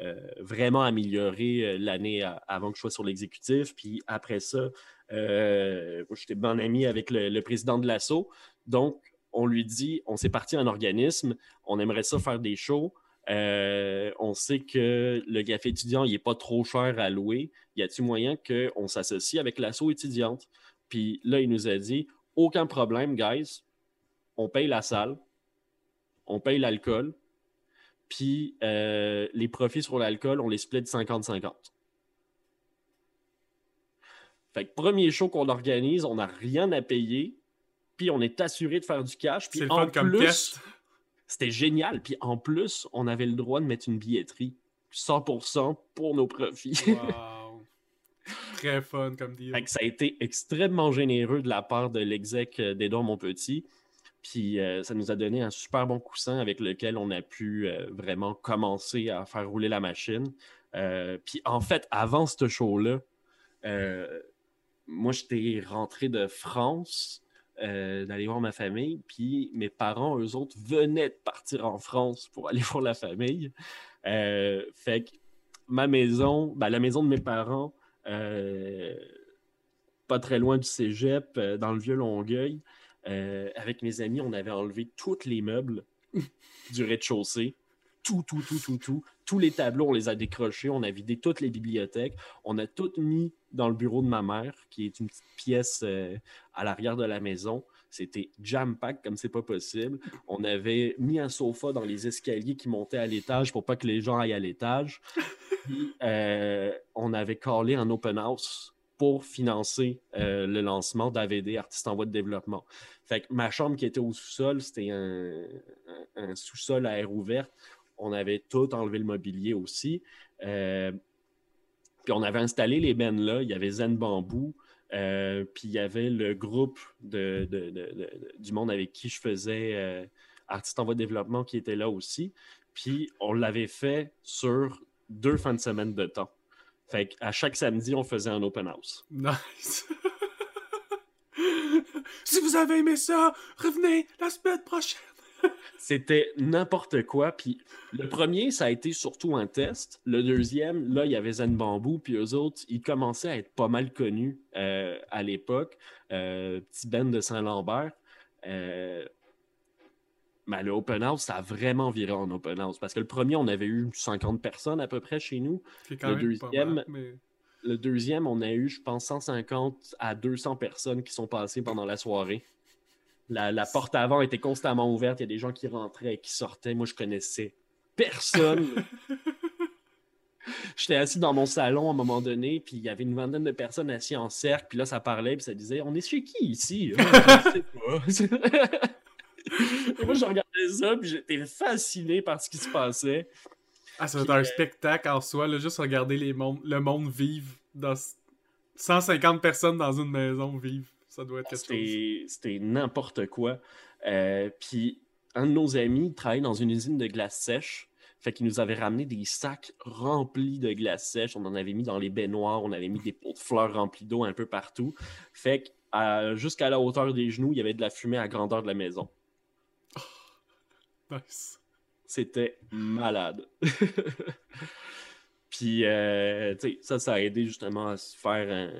Speaker 2: euh, vraiment améliorées l'année avant que je sois sur l'exécutif. Puis après ça, euh, j'étais bon ami avec le, président de l'assaut. Donc, on lui dit on s'est parti en organisme, on aimerait ça faire des shows. Euh, on sait que le café étudiant, il n'est pas trop cher à louer. Y a-t-il moyen qu'on s'associe avec l'assaut étudiante? Puis là, il nous a dit aucun problème, guys. On paye la salle, on paye l'alcool, puis euh, les profits sur l'alcool, on les split 50-50. Fait que premier show qu'on organise, on n'a rien à payer, puis on est assuré de faire du cash. Puis en plus, c'était génial. Puis en plus, on avait le droit de mettre une billetterie 100% pour nos profits.
Speaker 1: Wow. [laughs] Très fun comme deal.
Speaker 2: Fait que ça a été extrêmement généreux de la part de l'exec mon Montpetit. Puis euh, ça nous a donné un super bon coussin avec lequel on a pu euh, vraiment commencer à faire rouler la machine. Euh, puis en fait, avant ce show-là, moi, j'étais rentré de France euh, d'aller voir ma famille, puis mes parents, eux autres, venaient de partir en France pour aller [laughs] voir la famille. Euh, fait que ma maison, ben, la maison de mes parents, euh, pas très loin du cégep, dans le vieux Longueuil, avec mes amis, on avait enlevé tous les meubles [laughs] du rez-de-chaussée tout, tout, tout, tout, tout. Tous les tableaux, on les a décrochés, on a vidé toutes les bibliothèques, on a tout mis dans le bureau de ma mère, qui est une petite pièce euh, à l'arrière de la maison. C'était jam-pack comme c'est pas possible. On avait mis un sofa dans les escaliers qui montaient à l'étage pour pas que les gens aillent à l'étage. Euh, on avait collé un open house pour financer euh, le lancement d'AVD, Artistes en voie de développement. Fait que ma chambre qui était au sous-sol, c'était un, sous-sol à air ouverte on avait tout enlevé le mobilier aussi. Puis on avait installé les bennes là. Il y avait Zen Bambou. Euh, puis il y avait le groupe de, du monde avec qui je faisais euh, Artiste en voie de développement qui était là aussi. Puis on l'avait fait sur deux fins de semaine de temps. Fait qu'à chaque samedi, on faisait un open house.
Speaker 1: Nice! [laughs] si vous avez aimé ça, revenez la semaine prochaine!
Speaker 2: C'était n'importe quoi. Puis le premier, ça a été surtout un test. Le deuxième, là, il y avait Zen Bambou. Puis eux autres, ils commençaient à être pas mal connus euh, à l'époque. Euh, petit Ben de Saint-Lambert. Euh, mais le open house, ça a vraiment viré en open house. Parce que le premier, on avait eu 50 personnes à peu près chez nous. Le deuxième, le deuxième, on a eu, je pense, 150 à 200 personnes qui sont passées pendant la soirée. La, porte avant était constamment ouverte. Il y a des gens qui rentraient et qui sortaient. Moi, je connaissais personne. [laughs] J'étais assis dans mon salon à un moment donné, puis il y avait une vingtaine de personnes assises en cercle, puis là, ça parlait, puis ça disait On est chez qui ici? [laughs] Je sais pas. [laughs] et moi, je regardais ça, puis j'étais fasciné par ce qui se passait.
Speaker 1: Ah, ça va être un euh, spectacle en soi, là, juste regarder les mondes, le monde vivre dans 150 personnes dans une maison vivre. Ça doit être quelque chose.
Speaker 2: C'était n'importe quoi. Euh, puis un de nos amis travaille dans une usine de glace sèche. Fait qu'il nous avait ramené des sacs remplis de glace sèche. On en avait mis dans les baignoires. On avait mis des pots de fleurs remplis d'eau un peu partout. Fait que jusqu'à la hauteur des genoux, il y avait de la fumée à grandeur de la maison. [laughs]
Speaker 1: nice.
Speaker 2: C'était malade. [laughs] Puis, euh, ça, ça a aidé justement à se faire un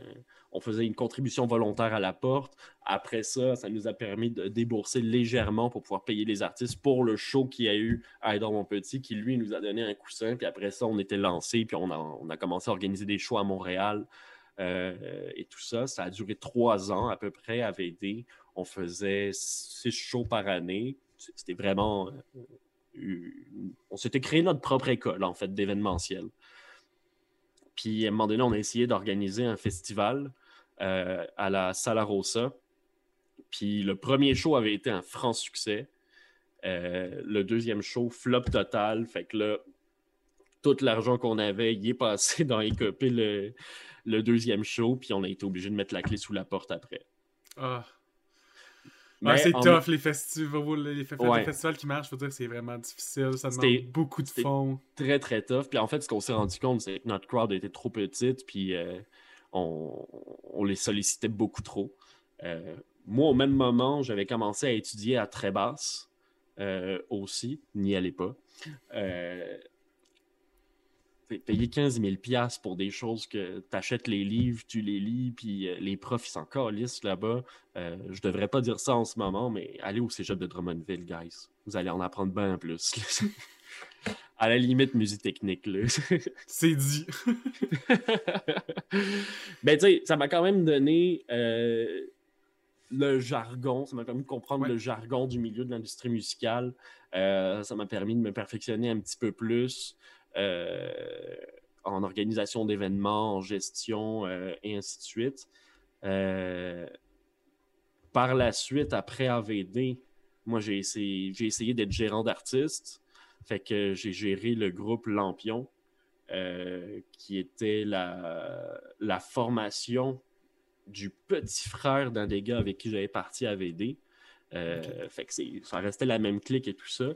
Speaker 2: on faisait une contribution volontaire à la porte. Après ça, ça nous a permis de débourser légèrement pour pouvoir payer les artistes pour le show qu'il y a eu à Edouard Mon Petit, qui lui nous a donné un coussin. Puis après ça, on était lancé, puis on a, commencé à organiser des shows à Montréal. Euh, et tout ça, ça a duré trois ans à peu près à VD. On faisait six shows par année. C'était vraiment. Euh, on s'était créé notre propre école, en fait, d'événementiel. Puis à un moment donné, on a essayé d'organiser un festival euh, à la Sala Rosa. Puis le premier show avait été un franc succès. Euh, le deuxième show, flop total. Fait que là, tout l'argent qu'on avait y est passé dans écoper le, le deuxième show. Puis on a été obligé de mettre la clé sous la porte après.
Speaker 1: Ah c'est tough, les festivals, les, festivals qui marchent, je veux dire, c'est vraiment difficile. Ça demande beaucoup de fonds.
Speaker 2: Très, très tough. Puis en fait, ce qu'on s'est rendu compte, c'est que notre crowd était trop petite, puis euh, on, les sollicitait beaucoup trop. Euh, moi, au même moment, j'avais commencé à étudier à très basse euh, aussi, n'y allez pas payer 15 000 pour des choses que tu achètes les livres, tu les lis, puis euh, les profs, ils calistes là-bas. Je devrais pas dire ça en ce moment, mais allez au cégep de Drummondville, guys. Vous allez en apprendre bien plus. [laughs] à la limite, musique technique, là. [laughs]
Speaker 1: C'est dit. [laughs]
Speaker 2: ben, tu sais, ça m'a quand même donné euh, le jargon, ça m'a permis de comprendre le jargon du milieu de l'industrie musicale. ça m'a permis de me perfectionner un petit peu plus. Euh, en organisation d'événements, en gestion euh, et ainsi de suite. Euh, par la suite, après AVD, moi, j'ai essayé, j'ai essayé d'être gérant d'artistes. Fait que j'ai géré le groupe Lampion, qui était la, la, formation du petit frère d'un des gars avec qui j'avais parti à VD. Fait que ça restait la même clique et tout ça.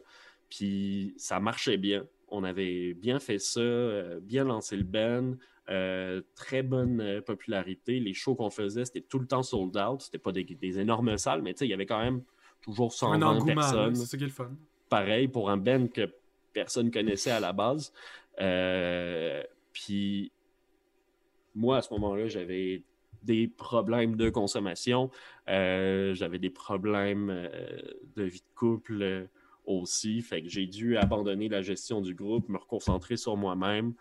Speaker 2: Puis ça marchait bien on avait bien fait ça, euh, bien lancé le band, euh, très bonne euh, popularité. Les shows qu'on faisait, c'était tout le temps sold out. C'était pas des, énormes salles, mais il y avait quand même toujours 120 personnes.
Speaker 1: C'est qui est le fun.
Speaker 2: Pareil pour un band que personne connaissait à la base. Puis moi, à ce moment-là, j'avais des problèmes de consommation, j'avais des problèmes de vie de couple aussi. Fait que j'ai dû abandonner la gestion du groupe, me reconcentrer sur moi-même.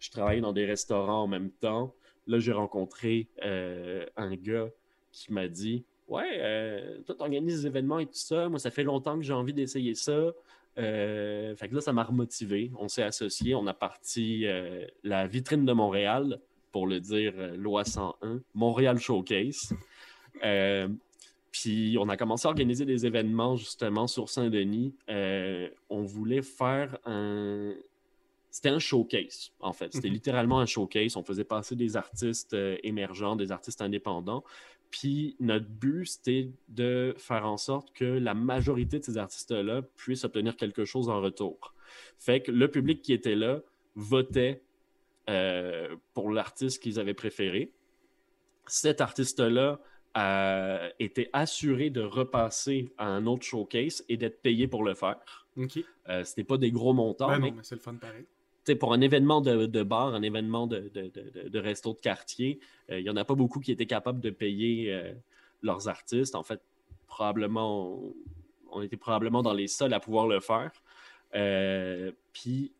Speaker 2: Je travaillais dans des restaurants en même temps. Là, j'ai rencontré euh, un gars qui m'a dit Ouais, euh, toi, tu organises des événements et tout ça. Moi, ça fait longtemps que j'ai envie d'essayer ça. Euh, fait que là, ça m'a remotivé. On s'est associés. On a parti la vitrine de Montréal, pour le dire loi 101, Montréal Showcase. Puis on a commencé à organiser des événements justement sur Saint-Denis. Euh, on voulait faire un. C'était un showcase, en fait. C'était mhm. littéralement un showcase. On faisait passer des artistes euh, émergents, des artistes indépendants. Puis notre but, c'était de faire en sorte que la majorité de ces artistes-là puissent obtenir quelque chose en retour. Fait que le public qui était là votait euh, pour l'artiste qu'ils avaient préféré. Cet artiste-là euh, était assuré de repasser à un autre showcase et d'être payé pour le faire.
Speaker 1: OK.
Speaker 2: Euh, c'était pas des gros montants.
Speaker 1: Ben mais, c'est le fun pareil.
Speaker 2: Pour un événement de, bar, un événement de, resto de quartier, euh, il n'y en a pas beaucoup qui étaient capables de payer euh, leurs artistes. En fait, probablement, on, était probablement dans les seuls à pouvoir le faire. Puis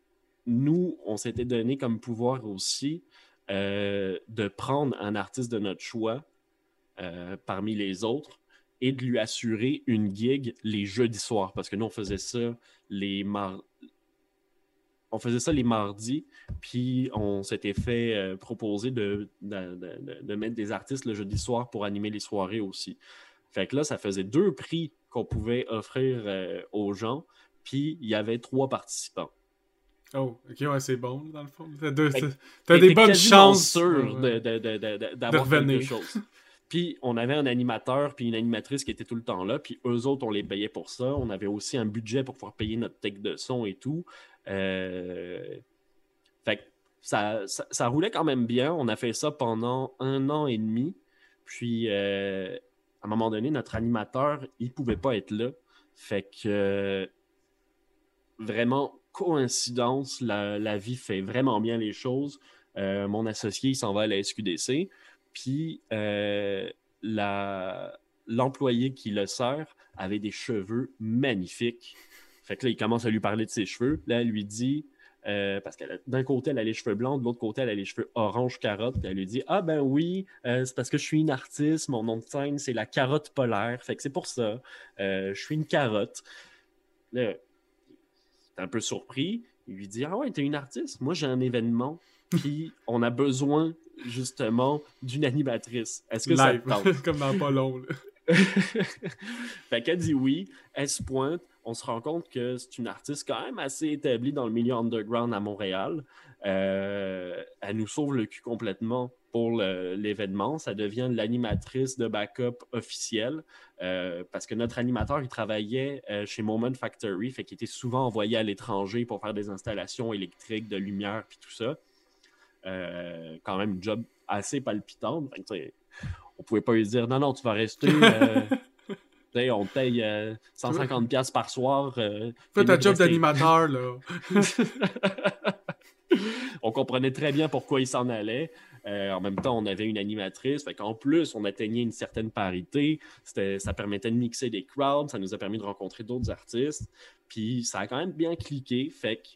Speaker 2: nous, on s'était donné comme pouvoir aussi de prendre un artiste de notre choix euh, parmi les autres et de lui assurer une gig les jeudis soirs. Parce que nous, on faisait ça les mardis. On faisait ça les mardis, puis on s'était fait euh, proposer de, de, mettre des artistes le jeudi soir pour animer les soirées aussi. Fait que là, ça faisait deux prix qu'on pouvait offrir euh, aux gens, puis il y avait trois participants.
Speaker 1: Oh, ok, ouais, c'est bon, dans le fond. T'as, des bonnes chances.
Speaker 2: sûr d'avoir quelque chose. [laughs] Puis on avait un animateur puis une animatrice qui était tout le temps là. Puis eux autres, on les payait pour ça. On avait aussi un budget pour pouvoir payer notre tech de son et tout. Euh, fait ça, ça, roulait quand même bien. On a fait ça pendant un an et demi. Puis euh, à un moment donné, notre animateur, il pouvait pas être là. Fait que vraiment, coïncidence, la, vie fait vraiment bien les choses. Euh, mon associé, il s'en va à la SQDC. Puis l'employé qui le sert avait des cheveux magnifiques. Fait que là, il commence à lui parler de ses cheveux. Là, elle lui dit, euh, parce que d'un côté, elle a les cheveux blancs, de l'autre côté, elle a les cheveux orange carotte. Puis elle lui dit Ah ben oui, euh, c'est parce que je suis une artiste, mon nom de scène, c'est la carotte polaire. Fait que c'est pour ça. je suis une carotte. Là, est un peu surpris. Il lui dit Ah ouais, t'es une artiste? Moi, j'ai un événement, puis on a besoin justement d'une animatrice. Est-ce que ça
Speaker 1: tente? [laughs] Comme dans pas long. [laughs]
Speaker 2: fait qu'elle dit oui, elle se pointe. On se rend compte que c'est une artiste quand même assez établie dans le milieu underground à Montréal. Euh, elle nous sauve le cul complètement pour l'événement. Ça devient l'animatrice de backup officielle euh, parce que notre animateur, il travaillait euh, chez Moment Factory, fait qu'il était souvent envoyé à l'étranger pour faire des installations électriques, de lumière, puis tout ça. Quand même une job assez palpitante. on pouvait pas lui dire non, non, tu vas rester. [laughs] Euh, on te paye 150$ euh, par soir.
Speaker 1: Fais ta job d'animateur, là. [laughs]
Speaker 2: on comprenait très bien pourquoi il s'en allait. en même temps, on avait une animatrice. Fait qu'en plus, on atteignait une certaine parité. Ça permettait de mixer des crowds. Ça nous a permis de rencontrer d'autres artistes. Puis ça a quand même bien cliqué. Fait que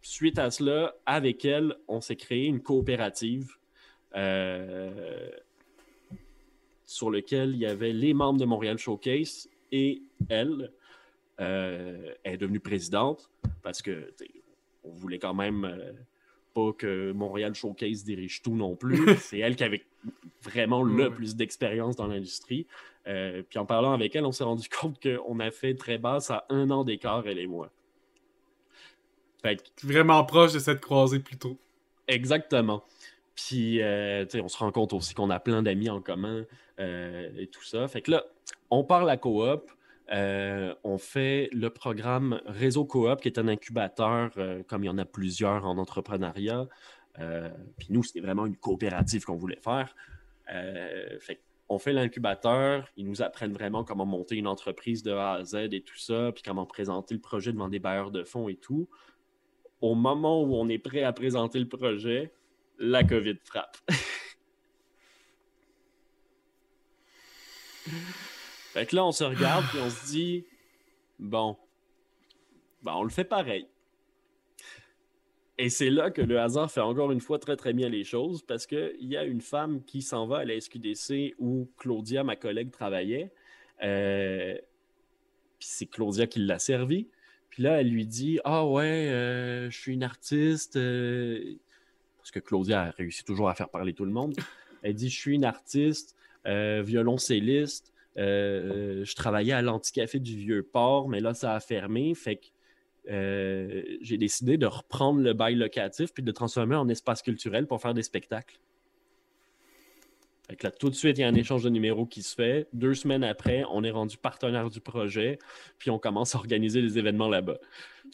Speaker 2: suite à cela, avec elle, on s'est créé une coopérative euh, sur laquelle il y avait les membres de Montréal Showcase et elle. Euh, elle est devenue présidente parce que on voulait quand même euh, pas que Montréal Showcase dirige tout non plus. [laughs] C'est elle qui avait vraiment le plus d'expérience dans l'industrie. puis en parlant avec elle, on s'est rendu [laughs] compte qu'on a fait très basse à un an d'écart, elle et moi.
Speaker 1: Vraiment proche de cette croisée plus tôt.
Speaker 2: Exactement. Puis, euh, on se rend compte aussi qu'on a plein d'amis en commun euh, et tout ça. Fait que là, on parle à coop. Euh, on fait le programme Réseau Coop, qui est un incubateur, comme il y en a plusieurs en entrepreneuriat. puis nous, c'était vraiment une coopérative qu'on voulait faire. fait on fait l'incubateur, ils nous apprennent vraiment comment monter une entreprise de A à Z et tout ça, puis comment présenter le projet devant des bailleurs de fonds et tout au moment où on est prêt à présenter le projet, la COVID frappe. [laughs] fait que là, on se regarde et on se dit bon, ben, on le fait pareil. Et c'est là que le hasard fait encore une fois très très bien les choses parce qu'il y a une femme qui s'en va à la SQDC où Claudia, ma collègue, travaillait. Euh, puis c'est Claudia qui l'a servi. Puis là, elle lui dit Ah ouais, euh, je suis une artiste. Euh, parce que Claudia a réussi toujours à faire parler tout le monde. Elle dit Je suis une artiste, euh, violoncelliste. je travaillais à l'Anticafé du Vieux-Port, mais là, ça a fermé. Fait que j'ai décidé de reprendre le bail locatif puis de le transformer en espace culturel pour faire des spectacles. Fait là, tout de suite, il y a un échange de numéros qui se fait. Deux semaines après, on est rendu partenaire du projet, puis on commence à organiser des événements là-bas.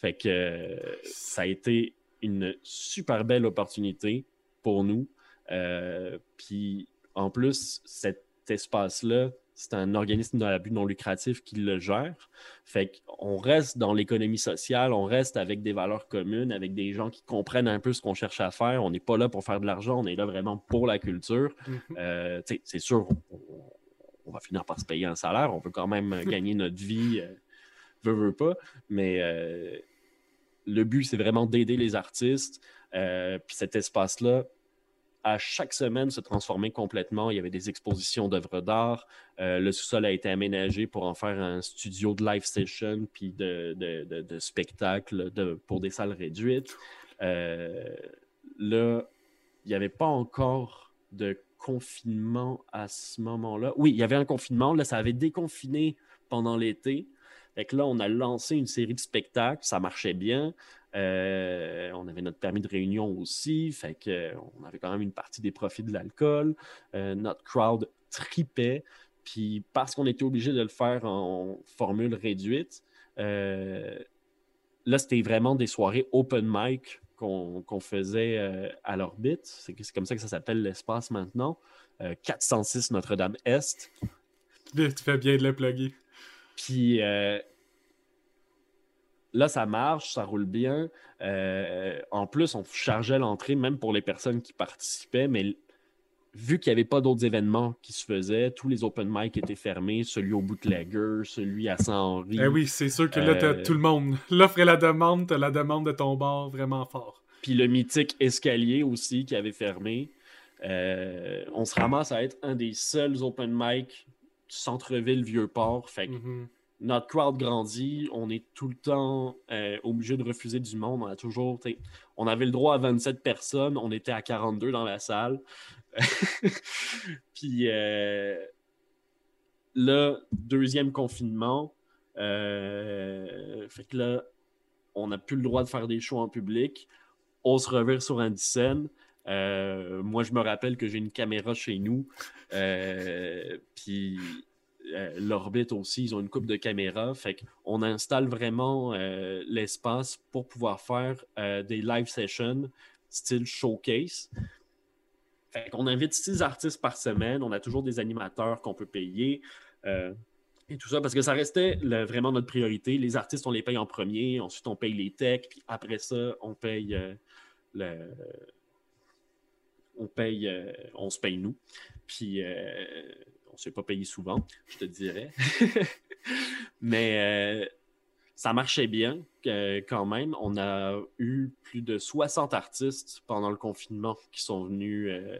Speaker 2: Fait que euh, ça a été une super belle opportunité pour nous. Euh, puis en plus, cet espace-là, c'est un organisme la but non lucratif qui le gère. Fait qu'on reste dans l'économie sociale, on reste avec des valeurs communes, avec des gens qui comprennent un peu ce qu'on cherche à faire. On n'est pas là pour faire de l'argent, on est là vraiment pour la culture. Mhm. Euh, c'est sûr, on, va finir par se payer un salaire, on peut quand même [laughs] gagner notre vie, euh, veut, veut pas, mais le but, c'est vraiment d'aider les artistes. Puis cet espace-là, à chaque semaine se transformer complètement. Il y avait des expositions d'œuvres d'art. Euh, le sous-sol a été aménagé pour en faire un studio de live session puis de, de, spectacle pour des salles réduites. Euh, là, il n'y avait pas encore de confinement à ce moment-là. Oui, il y avait un confinement. Là, ça avait déconfiné pendant l'été. Fait que là, on a lancé une série de spectacles. Ça marchait bien. Euh, on avait notre permis de réunion aussi, fait que on avait quand même une partie des profits de l'alcool. Euh, notre crowd tripait, puis parce qu'on était obligé de le faire en formule réduite, euh, là c'était vraiment des soirées open mic qu'on faisait à l'orbite. C'est comme ça que ça s'appelle l'espace maintenant. 406 Notre-Dame-Est.
Speaker 1: Tu fais bien de le plugger.
Speaker 2: Puis Là, ça marche, ça roule bien. Euh, en plus, on chargeait l'entrée même pour les personnes qui participaient, mais vu qu'il n'y avait pas d'autres événements qui se faisaient, tous les open mic étaient fermés, celui au Bootlegger, celui à Saint-Henri.
Speaker 1: Eh oui, c'est sûr que là, t'as euh, tout le monde. [laughs] L'offre et la demande, t'as la demande de ton bar vraiment fort.
Speaker 2: Puis le mythique escalier aussi qui avait fermé. Euh, on se ramasse à être un des seuls open mic centre-ville Vieux-Port. Fait que mm-hmm notre crowd grandit, on est tout le temps euh, obligé de refuser du monde. On a toujours, on avait le droit à 27 personnes, on était à 42 dans la salle. [laughs] Puis euh, là, deuxième confinement, euh, fait que là, on n'a plus le droit de faire des shows en public. On se revire sur un scène. Moi, je me rappelle que j'ai une caméra chez nous. puis euh, l'orbite aussi, ils ont une coupe de caméras. Fait qu'on installe vraiment euh, l'espace pour pouvoir faire euh, des live sessions style showcase. Fait qu'on invite six artistes par semaine. On a toujours des animateurs qu'on peut payer. et tout ça, parce que ça restait vraiment notre priorité. Les artistes, on les paye en premier, ensuite on paye les techs, puis après ça, on paye le, on paye, on se paye nous. Puis on ne s'est pas payé souvent, je te dirais. [laughs] Mais euh, ça marchait bien quand même. On a eu plus de 60 artistes pendant le confinement qui sont venus euh,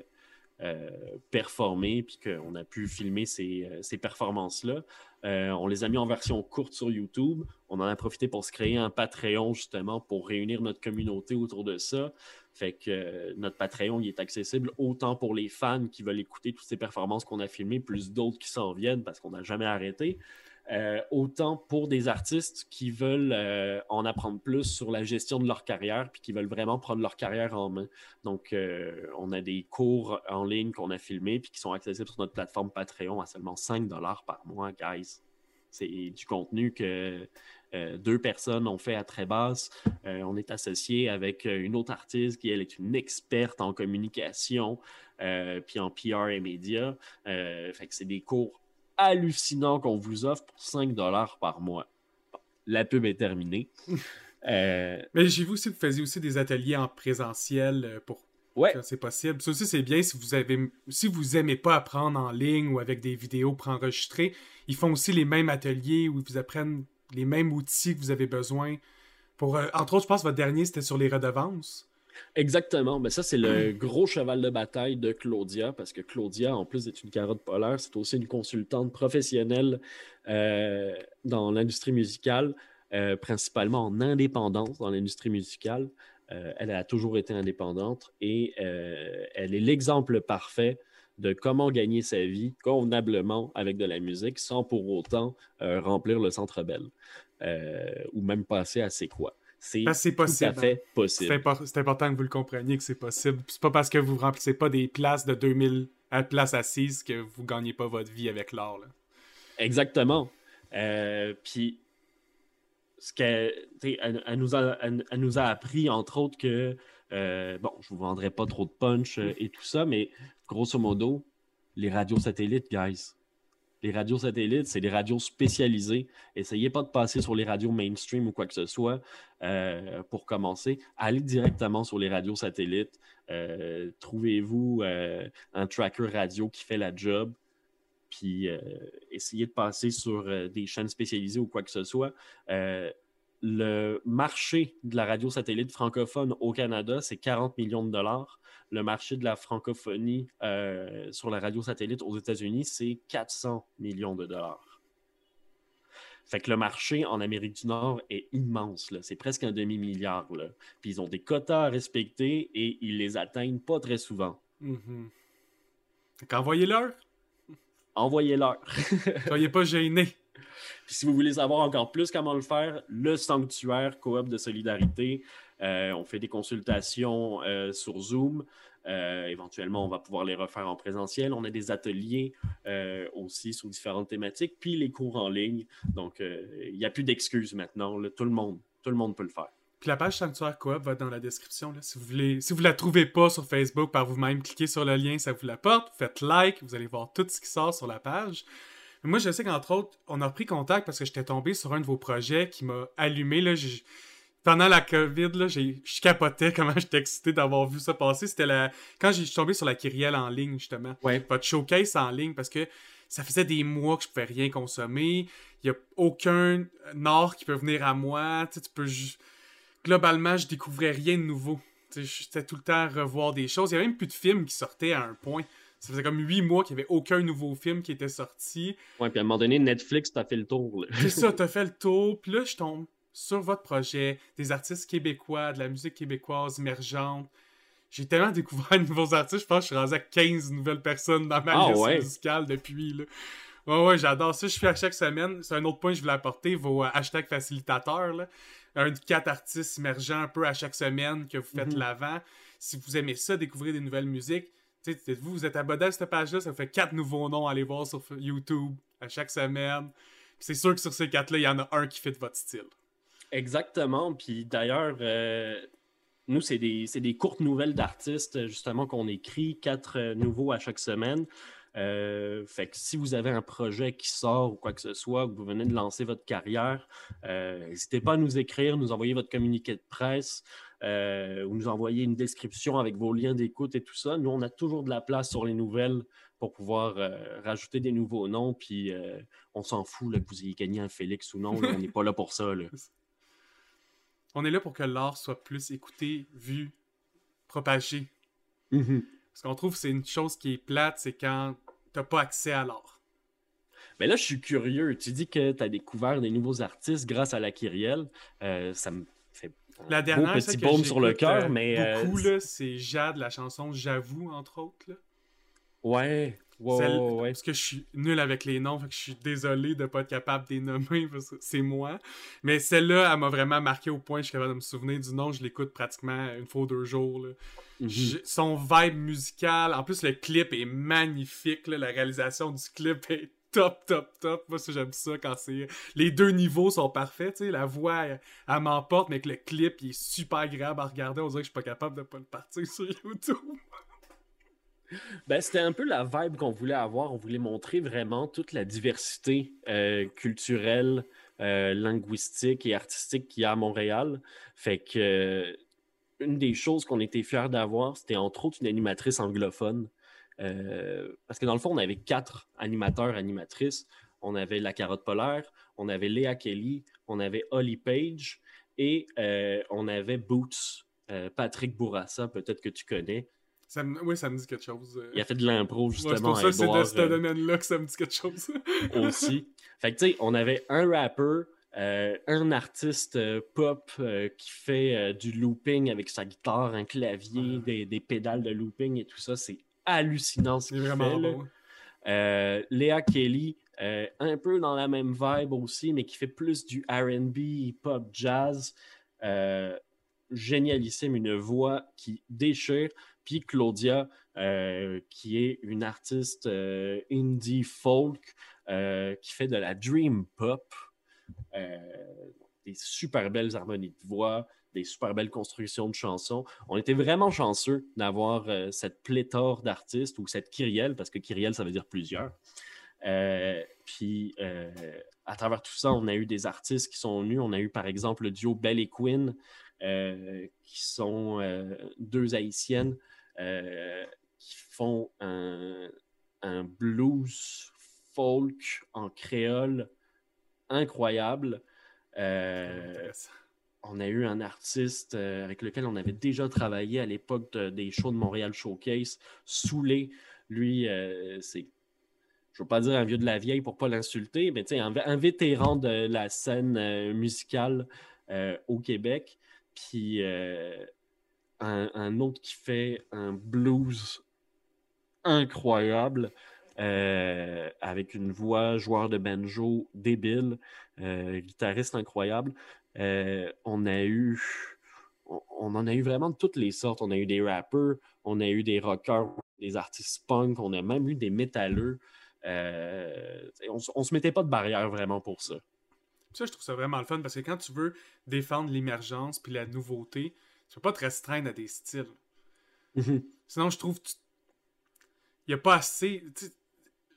Speaker 2: euh, performer, puis qu'on a pu filmer ces, ces performances-là. on les a mis en version courte sur YouTube. On en a profité pour se créer un Patreon justement pour réunir notre communauté autour de ça. Fait que euh, notre Patreon est accessible autant pour les fans qui veulent écouter toutes ces performances qu'on a filmées, plus d'autres qui s'en viennent parce qu'on n'a jamais arrêté. Euh, autant pour des artistes qui veulent euh, en apprendre plus sur la gestion de leur carrière puis qui veulent vraiment prendre leur carrière en main. Donc, on a des cours en ligne qu'on a filmés puis qui sont accessibles sur notre plateforme Patreon à seulement 5 dollars par mois, guys. C'est du contenu que euh, deux personnes ont fait à très basse. Euh, on est associé avec euh, une autre artiste qui, elle, est une experte en communication, puis en PR et médias. fait que c'est des cours hallucinants qu'on vous offre pour 5 dollars par mois. la pub est terminée. [laughs]
Speaker 1: Mais j'ai vu aussi que vous faisiez aussi des ateliers en présentiel pour
Speaker 2: Ouais.
Speaker 1: C'est possible. Ça aussi, c'est bien si vous avez si vous aimez pas apprendre en ligne ou avec des vidéos préenregistrées. Ils font aussi les mêmes ateliers où ils vous apprennent les mêmes outils que vous avez besoin pour. Euh, entre autres, je pense que votre dernier, c'était sur les redevances.
Speaker 2: Exactement. Mais ça, c'est le gros cheval de bataille de Claudia, parce que Claudia, en plus d'être une carotte polaire, c'est aussi une consultante professionnelle euh, dans l'industrie musicale, euh, principalement en indépendance dans l'industrie musicale. elle a toujours été indépendante et elle est l'exemple parfait de comment gagner sa vie convenablement avec de la musique sans pour autant remplir le centre belle. Euh, ou même passer à c'est quoi? C'est tout à fait possible.
Speaker 1: C'est important que vous le compreniez que c'est possible. C'est pas parce que vous remplissez pas des places de 2000 à places assises que vous gagnez pas votre vie avec l'art.
Speaker 2: Exactement. Euh, puis, ce qu'elle elle, nous a, nous a appris, entre autres, que, euh, bon, je vous vendrai pas trop de punch et tout ça, mais grosso modo, les radios satellites, guys, les radios satellites, c'est des radios spécialisées. Essayez pas de passer sur les radios mainstream ou quoi que ce soit euh, pour commencer. Allez directement sur les radios satellites. Euh, trouvez-vous euh, un tracker radio qui fait la job. Puis essayez de passer sur des chaînes spécialisées ou quoi que ce soit. Le marché de la radio satellite francophone au Canada, c'est 40 millions de dollars. Le marché de la francophonie euh, sur la radio satellite aux États-Unis, c'est 400 millions de dollars. Fait que le marché en Amérique du Nord est immense. C'est presque un demi-milliard. Puis ils ont des quotas à respecter et ils les atteignent pas très souvent.
Speaker 1: Mm Envoyez-leur.
Speaker 2: Envoyez-leur.
Speaker 1: Soyez pas gênés.
Speaker 2: Si vous voulez savoir encore plus comment le faire, le sanctuaire coop de solidarité. Euh, on fait des consultations euh, sur Zoom. Euh, éventuellement, on va pouvoir les refaire en présentiel. On a des ateliers aussi sur différentes thématiques, puis les cours en ligne. Donc, il n'y a plus d'excuses maintenant. Tout, le monde, tout le monde peut le faire.
Speaker 1: Puis la page Sanctuaire Coop va être dans la description. Si vous voulez, si vous la trouvez pas sur Facebook par vous-même, cliquez sur le lien, ça vous l'apporte. Faites like, vous allez voir tout ce qui sort sur la page. Moi, je sais qu'entre autres, on a pris contact parce que j'étais tombé sur un de vos projets qui m'a allumé. Là, pendant la COVID, là, je capotais [laughs] comment j'étais excité d'avoir vu ça passer. C'était la... quand j'ai tombé sur la Kyrielle en ligne, justement.
Speaker 2: Ouais.
Speaker 1: Votre showcase en ligne, parce que ça faisait des mois que je pouvais rien consommer. Il n'y a aucun nord qui peut venir à moi. Tu, sais, tu peux Globalement, je découvrais rien de nouveau. J'étais tout le temps à revoir des choses. Il n'y avait même plus de films qui sortaient à un point. Ça faisait comme huit mois qu'il n'y avait aucun nouveau film qui était sorti.
Speaker 2: Ouais, puis à un moment donné, Netflix, t'as fait le tour.
Speaker 1: C'est ça, [laughs] t'as fait le tour. Puis là, je tombe sur votre projet, des artistes québécois, de la musique québécoise émergente. J'ai tellement [laughs] découvert de nouveaux artistes, je pense que je suis rendu à 15 nouvelles personnes dans ma
Speaker 2: ah,
Speaker 1: liste musicale depuis. Là. Ouais, ouais, j'adore ça. Je fais à chaque semaine. C'est un autre point que je voulais apporter, vos euh, hashtags facilitateurs. Là. Un de quatre artistes émergents un peu à chaque semaine que vous faites mhm. l'avant. Si vous aimez ça, découvrir des nouvelles musiques, vous, vous êtes abonné à cette page-là, ça fait quatre nouveaux noms à aller voir sur YouTube à chaque semaine. C'est sûr que sur ces quatre-là, il y en a un qui fait de votre style.
Speaker 2: Exactement. Puis d'ailleurs, euh, nous, c'est des, des, courtes nouvelles d'artistes, justement, qu'on écrit, quatre euh, nouveaux à chaque semaine. Euh, fait que si vous avez un projet qui sort ou quoi que ce soit, que vous venez de lancer votre carrière, n'hésitez pas à nous écrire, nous envoyer votre communiqué de presse ou nous envoyer une description avec vos liens d'écoute et tout ça. Nous, on a toujours de la place sur les nouvelles pour pouvoir rajouter des nouveaux noms, puis on s'en fout là, que vous ayez gagné un Félix ou non, on n'est pas là pour ça. Là. [laughs]
Speaker 1: On est là pour que l'art soit plus écouté, vu, propagé.
Speaker 2: Mm-hmm.
Speaker 1: Parce qu'on trouve que c'est une chose qui est plate, c'est quand t'as pas accès à l'art.
Speaker 2: Mais là, je suis curieux. Tu dis que tu as découvert des nouveaux artistes grâce à la Kyrielle. Euh, ça me
Speaker 1: la dernière,
Speaker 2: petit baume sur le cœur, mais...
Speaker 1: Euh, beaucoup, c'est Jade, la chanson J'avoue, entre autres. Là.
Speaker 2: Ouais,
Speaker 1: parce que je suis nul avec les noms, fait que je suis désolé de ne pas être capable de les nommer parce que c'est moi. Mais celle-là, elle m'a vraiment marqué au point que je suis capable de me souvenir du nom. Je l'écoute pratiquement une fois ou deux jours. Mhm. son vibe musical, en plus le clip est magnifique. La réalisation du clip est top, top, top. Moi, j'aime ça quand c'est. Les deux niveaux sont parfaits. La voix, elle, m'emporte, mais que le clip il est super agréable à regarder. On dirait que je suis pas capable de pas le partir sur YouTube.
Speaker 2: Ben, c'était un peu la vibe qu'on voulait avoir. On voulait montrer vraiment toute la diversité euh, culturelle, euh, linguistique et artistique qu'il y a à Montréal. Fait que euh, une des choses qu'on était fiers d'avoir, c'était entre autres une animatrice anglophone. Parce que dans le fond, on avait quatre animateurs, animatrices. On avait La Carotte Polaire, on avait Léa Kelly, on avait Holly Page et on avait Boots, Patrick Bourassa, peut-être que tu connais.
Speaker 1: Oui, ça me dit quelque chose. Euh.
Speaker 2: Il a fait de l'impro, justement.
Speaker 1: c'est pour ça c'est de ce euh, domaine-là que ça me dit quelque chose. [laughs]
Speaker 2: aussi. Fait que, tu sais, on avait un rappeur, euh, un artiste pop qui fait du looping avec sa guitare, un clavier, des, pédales de looping et tout ça. C'est hallucinant ce qu'il fait. Bon. Léa Kelly, un peu dans la même vibe aussi, mais qui fait plus du RB, hip-hop, jazz. génialissime, une voix qui déchire. Puis Claudia, euh, qui est une artiste euh, indie folk euh, qui fait de la dream pop, des super belles harmonies de voix, des super belles constructions de chansons. On était vraiment chanceux d'avoir cette pléthore d'artistes ou cette kyrielle, parce que kyrielle, ça veut dire plusieurs. puis à travers tout ça, on a eu des artistes qui sont venus. On a eu par exemple le duo Belle et Quinn, qui sont deux haïtiennes euh, qui font un, blues folk en créole incroyable. Euh, on a eu un artiste euh, avec lequel on avait déjà travaillé à l'époque des shows de Montréal Showcase, Soulé. Lui, euh, c'est, je ne veux pas dire un vieux de la vieille pour ne pas l'insulter, mais un, un vétéran de la scène musicale au Québec. Puis un, autre qui fait un blues incroyable. avec une voix, joueur de banjo débile, guitariste incroyable. Euh, on a eu. On, en a eu vraiment de toutes les sortes. On a eu des rappers, on a eu des rockers, des artistes punk, on a même eu des métalleux. Euh, on, on se mettait pas de barrière vraiment pour ça.
Speaker 1: Ça, je trouve ça vraiment le fun parce que quand tu veux défendre l'émergence puis la nouveauté, tu peux pas te restreindre à des styles.
Speaker 2: Mm-hmm.
Speaker 1: Sinon, je trouve il n'y a pas assez.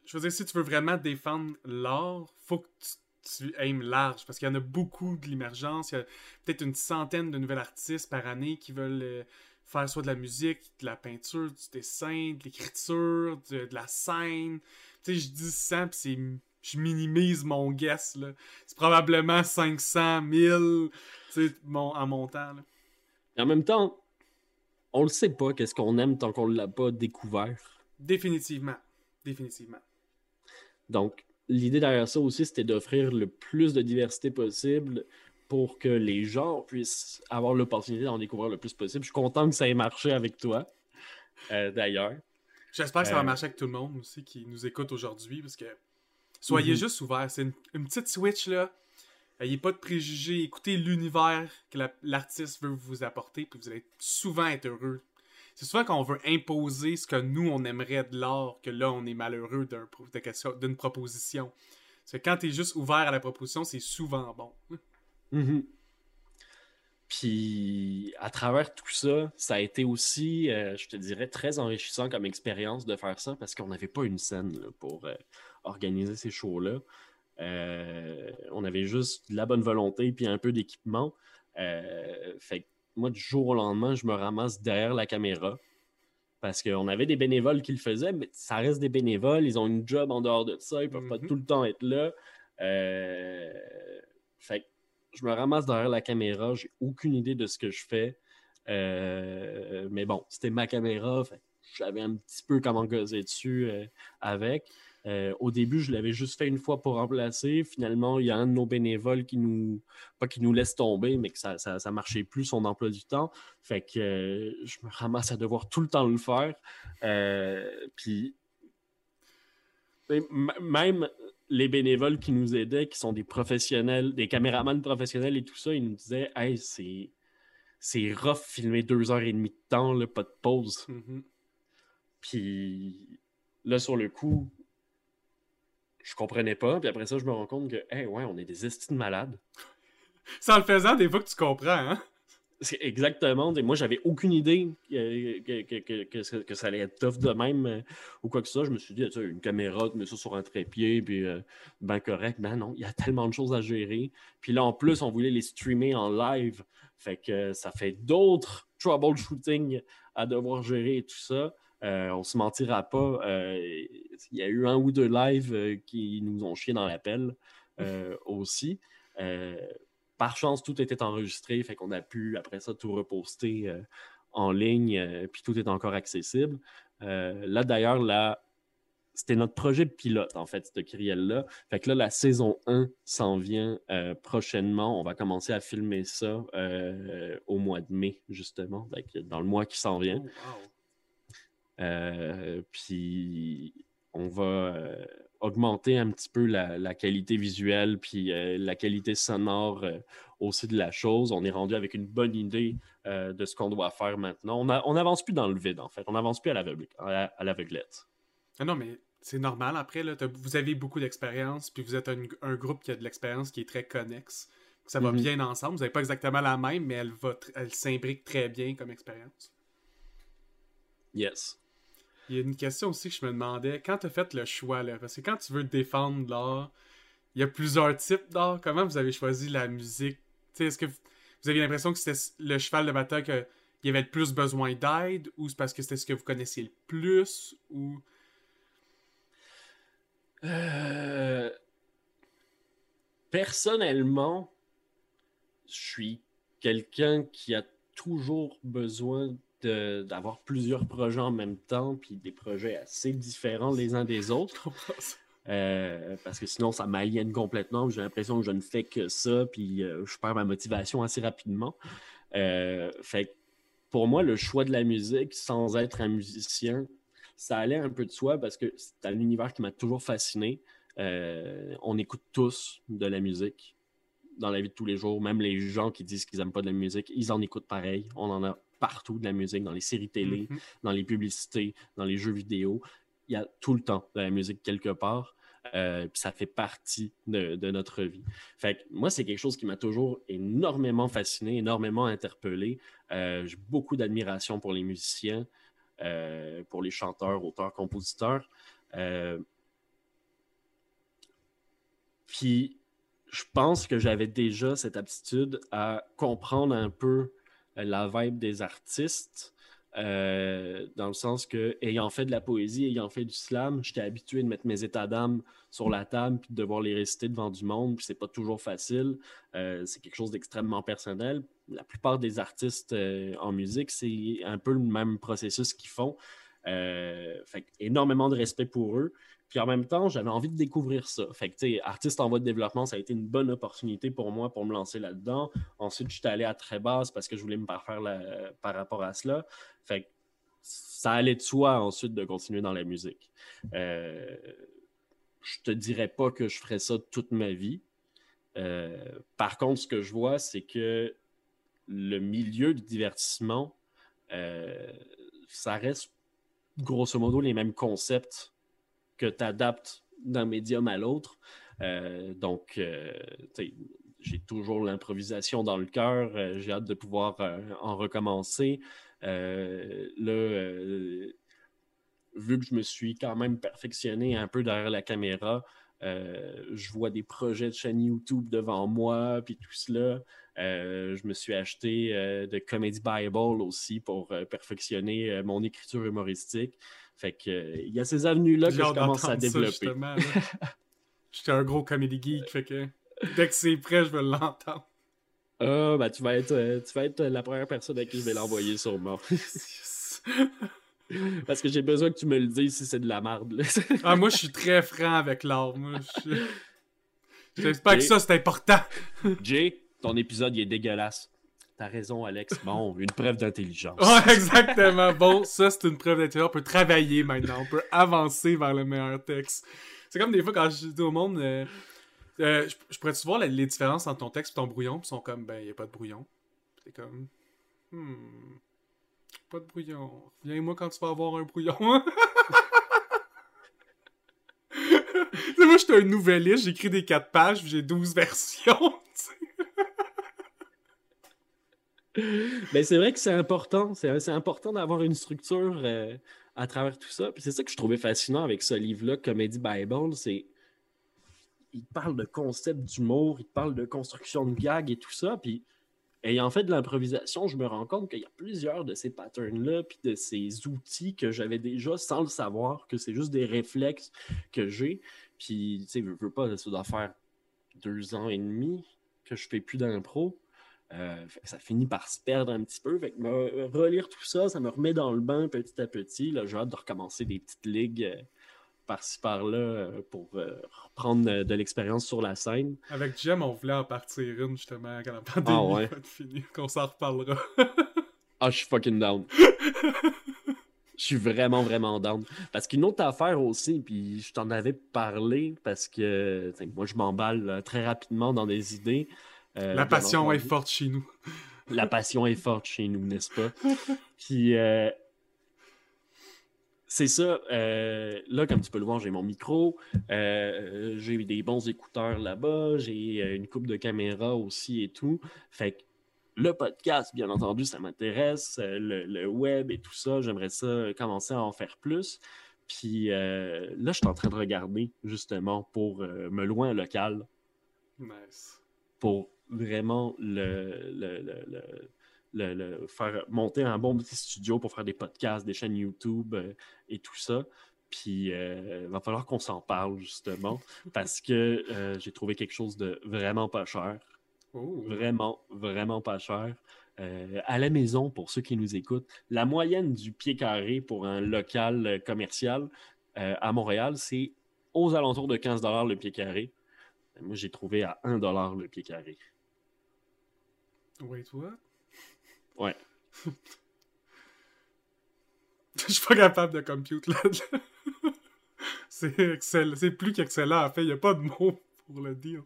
Speaker 1: Je veux dire, si tu veux vraiment défendre l'art, faut que tu tu aimes large parce qu'il y en a beaucoup de l'émergence. Il y a peut-être une centaine de nouveaux artistes par année qui veulent euh, faire soit de la musique, de la peinture, du dessin, de l'écriture, de, la scène. Tu sais, je dis ça, puis c'est je minimise mon guess. C'est probablement 500, 1000 tu sais, mon, en montant. Là.
Speaker 2: Et en même temps, on le sait pas qu'est-ce qu'on aime tant qu'on l'a pas découvert.
Speaker 1: Définitivement. Définitivement.
Speaker 2: Donc, l'idée derrière ça aussi, c'était d'offrir le plus de diversité possible pour que les gens puissent avoir l'opportunité d'en découvrir le plus possible. Je suis content que ça ait marché avec toi, euh, d'ailleurs.
Speaker 1: J'espère que ça va euh, marcher avec tout le monde aussi qui nous écoute aujourd'hui, parce que soyez mhm. juste ouverts. C'est une, petite switch, là. Ayez pas de préjugés. Écoutez l'univers que l'artiste veut vous apporter, puis vous allez souvent être heureux c'est souvent quand on veut imposer ce que nous, on aimerait de l'art, que là, on est malheureux d'une proposition. Parce que quand tu es juste ouvert à la proposition, c'est souvent bon.
Speaker 2: Mm-hmm. Puis, à travers tout ça, ça a été aussi, euh, je te dirais, très enrichissant comme expérience de faire ça parce qu'on n'avait pas une scène pour euh, organiser ces shows-là. Euh, on avait juste de la bonne volonté puis un peu d'équipement. fait moi, du jour au lendemain, je me ramasse derrière la caméra. Parce qu'on avait des bénévoles qui le faisaient, mais ça reste des bénévoles. Ils ont une job en dehors de ça. Ils ne peuvent pas mhm. tout le temps être là. Euh, fait je me ramasse derrière la caméra. J'ai aucune idée de ce que je fais. Euh, mais bon, c'était ma caméra. J'avais un petit peu comment causer dessus euh, avec. Euh, au début, je l'avais juste fait une fois pour remplacer. Finalement, il y a un de nos bénévoles qui nous, pas qui nous laisse tomber, mais que ça, ça, marchait plus son emploi du temps. Fait que euh, je me ramasse à devoir tout le temps le faire. Euh, puis même les bénévoles qui nous aidaient, qui sont des professionnels, des caméramans professionnels et tout ça, ils nous disaient Hey, c'est, c'est rough filmer deux heures et demie de temps, là, pas de pause.
Speaker 1: Mm-hmm.
Speaker 2: Puis là, sur le coup, je comprenais pas. Puis après ça, je me rends compte que, hey, ouais, on est des estimes malades.
Speaker 1: Sans le faisant, des fois que tu comprends, hein?
Speaker 2: Exactement. Moi, j'avais aucune idée que, que, ça allait être tough de même euh, ou quoi que ça. Je me suis dit, tu une caméra, tu mets ça sur un trépied, puis euh, ben correct. Ben non, il y a tellement de choses à gérer. Puis là, en plus, on voulait les streamer en live. Fait que ça fait d'autres troubleshooting à devoir gérer et tout ça. Euh, on se mentira pas. Euh, il y a eu un ou deux lives euh, qui nous ont chié dans l'appel [laughs] aussi. par chance, tout était enregistré, fait qu'on a pu après ça tout reposter en ligne, puis tout est encore accessible. là d'ailleurs, là, c'était notre projet pilote, en fait, ce Kyriel-là. Fait que là, la saison 1 s'en vient prochainement. On va commencer à filmer ça au mois de mai, justement, dans le mois qui s'en vient. Oh, euh, puis on va euh, augmenter un petit peu la, qualité visuelle puis euh, la qualité sonore aussi de la chose. On est rendu avec une bonne idée de ce qu'on doit faire maintenant. On n'avance plus dans le vide, en fait. On n'avance plus à l'aveuglette.
Speaker 1: Ah non, mais c'est normal. Après, là, vous avez beaucoup d'expérience, puis vous êtes un, groupe qui a de l'expérience qui est très connexe. Ça va mm-hmm. bien ensemble. Vous n'avez pas exactement la même, mais elle, elle s'imbrique très bien comme expérience.
Speaker 2: Yes.
Speaker 1: Il y a une question aussi que je me demandais. Quand tu as fait le choix, là, parce que quand tu veux défendre l'art, il y a plusieurs types d'art. Comment vous avez choisi la musique? Est-ce que vous avez l'impression que c'était le cheval de bataille qu'il y avait le plus besoin d'aide ou c'est parce que c'était ce que vous connaissiez le plus ou?
Speaker 2: Euh... Personnellement, je suis quelqu'un qui a toujours besoin d'avoir plusieurs projets en même temps, puis des projets assez différents les uns des autres. [laughs] Euh, parce que sinon, ça m'aliène complètement. J'ai l'impression que je ne fais que ça, puis euh, je perds ma motivation assez rapidement. Euh, fait pour moi, le choix de la musique, sans être un musicien, ça allait un peu de soi parce que c'est un univers qui m'a toujours fasciné. on écoute tous de la musique dans la vie de tous les jours. Même les gens qui disent qu'ils n'aiment pas de la musique, ils en écoutent pareil. On en a partout de la musique, dans les séries télé, mm-hmm. dans les publicités, dans les jeux vidéo. Il y a tout le temps de la musique quelque part. Euh, puis ça fait partie de, notre vie. Fait que moi, c'est quelque chose qui m'a toujours énormément fasciné, énormément interpellé. Euh, j'ai beaucoup d'admiration pour les musiciens, euh, pour les chanteurs, auteurs, compositeurs. puis je pense que j'avais déjà cette aptitude à comprendre un peu la vibe des artistes euh, dans le sens que, ayant fait de la poésie, ayant fait du slam, j'étais habitué de mettre mes états d'âme sur la table puis de devoir les réciter devant du monde, puis c'est pas toujours facile. Euh, c'est quelque chose d'extrêmement personnel. La plupart des artistes euh, en musique, c'est un peu le même processus qu'ils font. fait énormément de respect pour eux. Puis en même temps, j'avais envie de découvrir ça. Fait que, tu sais, artiste en voie de développement, ça a été une bonne opportunité pour moi pour me lancer là-dedans. Ensuite, je suis allé à très basse parce que je voulais me parfaire par rapport à cela. Fait que ça allait de soi ensuite de continuer dans la musique. Euh, je te dirais pas que je ferais ça toute ma vie. Euh, par contre, ce que je vois, c'est que le milieu du divertissement, euh, ça reste grosso modo les mêmes concepts que tu adaptes d'un médium à l'autre. Euh, donc, euh, j'ai toujours l'improvisation dans le cœur. Euh, j'ai hâte de pouvoir en recommencer. là, vu que je me suis quand même perfectionné un peu derrière la caméra, je vois des projets de chaîne YouTube devant moi, puis tout cela. je me suis acheté de Comedy Bible aussi pour perfectionner mon écriture humoristique. Fait que il y a ces avenues-là que je commence à développer. [laughs]
Speaker 1: J'étais un gros comedy geek, fait que dès que c'est prêt, je vais l'entendre.
Speaker 2: Ah, ben tu vas être euh, tu vas être la première personne à qui je vais l'envoyer sûrement. [laughs] Parce que j'ai besoin que tu me le dises si c'est de la merde.
Speaker 1: ah, moi, je suis très franc avec l'art. Moi, j'espère que ça, c'est important.
Speaker 2: Jay, ton épisode, il est dégueulasse. T'as raison, Alex. Bon, une preuve d'intelligence.
Speaker 1: Ouais, [laughs] exactement. Bon, ça, c'est une preuve d'intelligence. On peut travailler maintenant. On peut avancer vers le meilleur texte. C'est comme des fois quand je dis au monde, euh, euh, je, pourrais-tu voir les, différences entre ton texte et ton brouillon? Ils sont comme, ben, il n'y a pas de brouillon. C'est comme, hmm, pas de brouillon. Viens-moi quand tu vas avoir un brouillon. [laughs] moi, je suis un nouvelliste, j'écris des 4 pages, j'ai 12 versions. [laughs]
Speaker 2: Mais c'est vrai que c'est important. C'est important d'avoir une structure euh, à travers tout ça. C'est ça que je trouvais fascinant avec ce livre-là, Comedy Bible, c'est il parle de concept d'humour, il parle de construction de gags et tout ça. Puis ayant fait de l'improvisation, je me rends compte qu'il y a plusieurs de ces patterns-là, puis de ces outils que j'avais déjà sans le savoir, que c'est juste des réflexes que j'ai. Puis, tu sais, je veux pas, ça doit faire deux ans et demi que je fais plus d'impro. Euh, ça finit par se perdre un petit peu. Fait que me relire tout ça, ça me remet dans le bain petit à petit. J'ai hâte de recommencer des petites ligues euh, par-ci par-là euh, pour reprendre de l'expérience sur la scène.
Speaker 1: Avec Jem, on voulait en partir une justement quand la pandémie ah ouais. qu'on s'en reparlera. [laughs]
Speaker 2: ah, je suis fucking down. [laughs] Je suis vraiment, vraiment down. Parce qu'une autre affaire aussi, puis je t'en avais parlé parce que moi, je m'emballe très rapidement dans des idées.
Speaker 1: Euh, la passion est forte chez nous.
Speaker 2: La passion est forte chez nous, n'est-ce pas? [laughs] Puis, euh, c'est ça. Euh, là, comme tu peux le voir, j'ai mon micro. j'ai des bons écouteurs là-bas. J'ai une coupe de caméra aussi et tout. Fait que le podcast, bien entendu, ça m'intéresse. Le, web et tout ça, j'aimerais ça commencer à en faire plus. Puis là, je suis en train de regarder justement pour me louer un local.
Speaker 1: Nice.
Speaker 2: Pour vraiment le, le, faire monter un bon petit studio pour faire des podcasts, des chaînes YouTube euh, et tout ça. Puis il euh, va falloir qu'on s'en parle justement parce que euh, j'ai trouvé quelque chose de vraiment pas cher.
Speaker 1: Oh.
Speaker 2: Vraiment, vraiment pas cher. À la maison, pour ceux qui nous écoutent, la moyenne du pied carré pour un local commercial à Montréal, c'est aux alentours de 15 le pied carré. Moi, j'ai trouvé à 1 le pied carré.
Speaker 1: Wait, what?
Speaker 2: Ouais. [laughs]
Speaker 1: Je suis pas capable de compute là. [laughs] c'est excellent. C'est plus qu'excellent. En fait, il n'y a pas de mots pour le dire.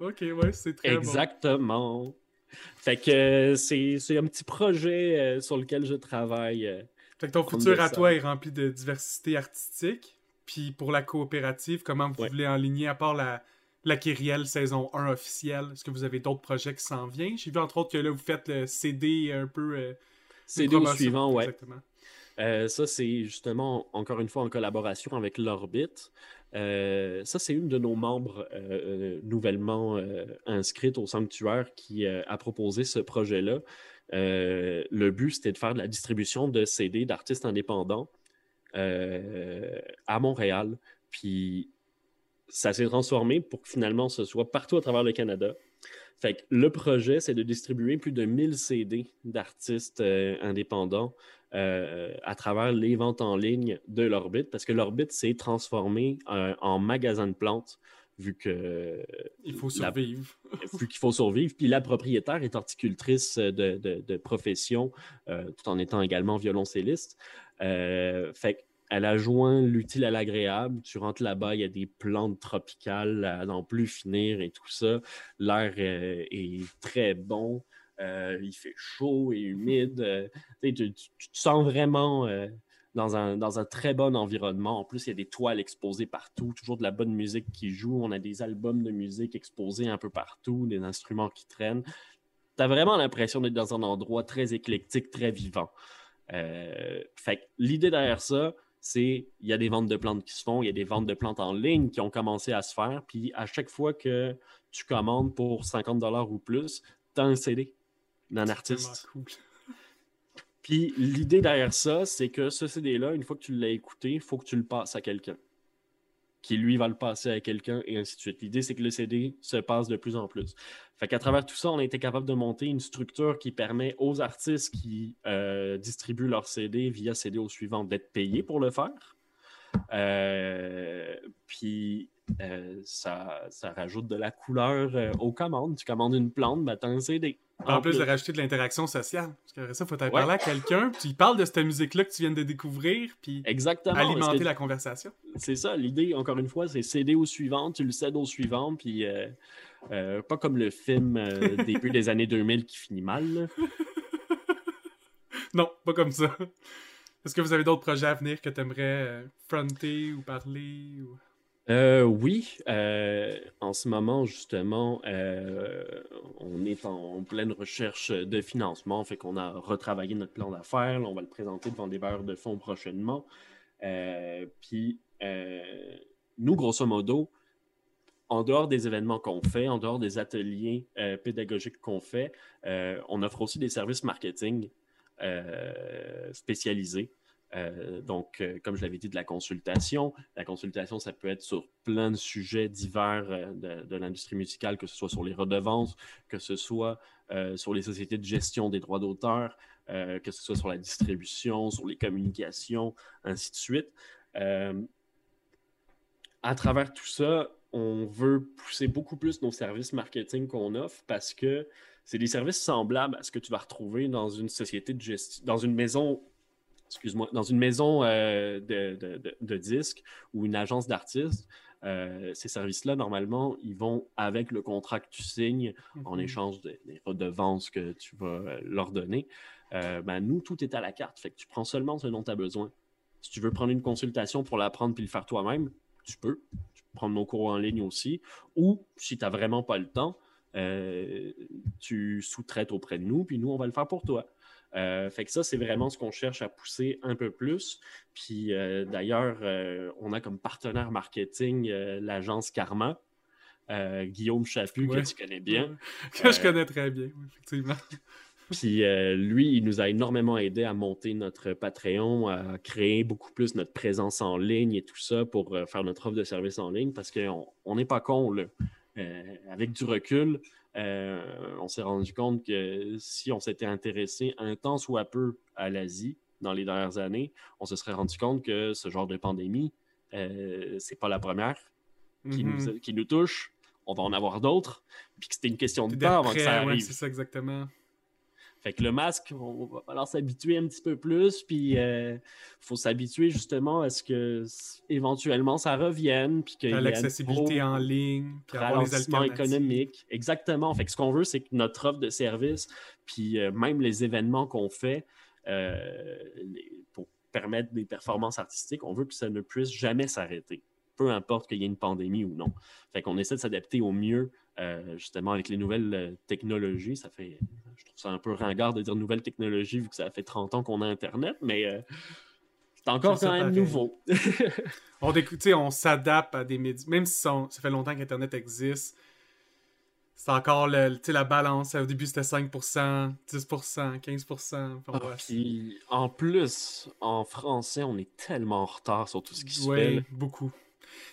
Speaker 1: Ok, ouais, c'est très
Speaker 2: Exactement. Fait que euh, c'est un petit projet euh, sur lequel je travaille. Euh,
Speaker 1: fait que ton futur à toi est rempli de diversité artistique. Puis pour la coopérative, comment vous voulez enligner, à part la, la Kyrielle saison 1 officielle, est-ce que vous avez d'autres projets qui s'en viennent? J'ai vu entre autres que là, vous faites le CD un peu.
Speaker 2: CD au suivant, ouais. Exactement. ça, c'est justement, encore une fois, en collaboration avec l'Orbite. Euh, ça, c'est une de nos membres euh, euh, nouvellement inscrites au sanctuaire qui a proposé ce projet-là. le but, c'était de faire de la distribution de CD d'artistes indépendants à Montréal. Puis ça s'est transformé pour que finalement ce soit partout à travers le Canada. Fait que le projet, c'est de distribuer plus de 1000 CD d'artistes indépendants euh, à travers les ventes en ligne de l'orbite, parce que l'orbite s'est transformé euh, en magasin de plantes, vu que...
Speaker 1: Il faut survivre. [laughs]
Speaker 2: vu qu'il faut survivre. Puis la propriétaire est horticultrice de, profession, euh, tout en étant également violoncelliste. fait elle a joint l'utile à l'agréable. Tu rentres là-bas, il y a des plantes tropicales à n'en plus finir et tout ça. L'air est très bon. Euh, il fait chaud et humide. Euh, tu, te sens vraiment euh, dans, un, dans un très bon environnement. En plus, il y a des toiles exposées partout, toujours de la bonne musique qui joue. On a des albums de musique exposés un peu partout, des instruments qui traînent. Tu as vraiment l'impression d'être dans un endroit très éclectique, très vivant. fait l'idée derrière ça, c'est il y a des ventes de plantes qui se font, il y a des ventes de plantes en ligne qui ont commencé à se faire. Puis à chaque fois que tu commandes pour 50 ou plus, tu as un CD d'un artiste. Puis l'idée derrière ça, c'est que ce CD-là, une fois que tu l'as écouté, il faut que tu le passes à quelqu'un. Qui lui va le passer à quelqu'un et ainsi de suite. L'idée, c'est que le CD se passe de plus en plus. Fait qu'à travers tout ça, on a été capable de monter une structure qui permet aux artistes qui euh, distribuent leur CD via CD au suivant d'être payés pour le faire. Euh, puis euh, ça, ça, rajoute de la couleur aux commandes. Tu commandes une plante, ben, tu as un CD.
Speaker 1: En, plus, de rajouter de l'interaction sociale. Parce que ça, faut parler à quelqu'un, puis il parle de cette musique-là que tu viens de découvrir, puis alimenter la conversation.
Speaker 2: C'est ça, l'idée, encore une fois, c'est céder au suivant, tu le cèdes au suivant, puis euh, euh, pas comme le film euh, [laughs] début des années 2000 qui finit mal.
Speaker 1: non, pas comme ça. Est-ce que vous avez d'autres projets à venir que tu aimerais fronter ou parler.
Speaker 2: Euh, oui, euh, en ce moment, justement, euh, on est en, pleine recherche de financement, fait qu'on a retravaillé notre plan d'affaires. On va le présenter devant des bailleurs de fonds prochainement. puis, nous, grosso modo, en dehors des événements qu'on fait, en dehors des ateliers pédagogiques qu'on fait, on offre aussi des services marketing spécialisés. Euh, donc, euh, comme je l'avais dit, de la consultation. La consultation, ça peut être sur plein de sujets divers euh, de, l'industrie musicale, que ce soit sur les redevances, que ce soit sur les sociétés de gestion des droits d'auteur, que ce soit sur la distribution, sur les communications, ainsi de suite. à travers tout ça, on veut pousser beaucoup plus nos services marketing qu'on offre parce que c'est des services semblables à ce que tu vas retrouver dans une société de gestion, dans une maison excuse-moi, dans une maison euh, de, disques ou une agence d'artistes, euh, ces services-là, normalement, ils vont avec le contrat que tu signes en mhm. échange des, redevances que tu vas euh, leur donner. ben, nous, tout est à la carte. Fait que tu prends seulement ce dont tu as besoin. Si tu veux prendre une consultation pour l'apprendre puis le faire toi-même, tu peux. Tu peux prendre nos cours en ligne aussi. Ou si tu n'as vraiment pas le temps, tu sous-traites auprès de nous, puis nous, on va le faire pour toi. Euh, fait que ça, c'est vraiment ce qu'on cherche à pousser un peu plus. Puis euh, d'ailleurs, euh, on a comme partenaire marketing l'agence Karma, Guillaume Chaput, que tu connais bien. [laughs]
Speaker 1: Que je connais très bien, effectivement. [laughs]
Speaker 2: Puis lui, il nous a énormément aidé à monter notre Patreon, à créer beaucoup plus notre présence en ligne et tout ça pour faire notre offre de service en ligne parce qu'on n'est pas con, là. avec du recul, on s'est rendu compte que si on s'était intéressé un temps soit peu à l'Asie dans les dernières années, on se serait rendu compte que ce genre de pandémie, c'est pas la première qui, nous, mm-hmm. qui nous touche on va en avoir d'autres, puis que c'était une question de temps avant que ça arrive.
Speaker 1: c'est ça exactement.
Speaker 2: Fait que le masque, on va falloir s'habituer un petit peu plus, puis il euh, faut s'habituer justement à ce que éventuellement ça revienne, puis qu'il y ait
Speaker 1: l'accessibilité en ligne, puis avoir les
Speaker 2: économique. Exactement. Fait que ce qu'on veut, c'est que notre offre de service, puis euh, même les événements qu'on fait euh, pour permettre des performances artistiques, on veut que ça ne puisse jamais s'arrêter peu importe qu'il y ait une pandémie ou non. Fait qu'on essaie de s'adapter au mieux, euh, justement, avec les nouvelles euh, technologies. Ça fait, je trouve ça un peu ringard de dire nouvelles technologies vu que ça fait 30 ans qu'on a Internet, mais euh, c'est encore quand même nouveau. [laughs]
Speaker 1: on, on s'adapte à des médias, même si ça fait longtemps qu'Internet existe. C'est encore le, la balance. Au début, c'était 5%, 10%, 15%.
Speaker 2: en plus, en français, on est tellement en retard sur tout ce qui se
Speaker 1: fait. Oui, beaucoup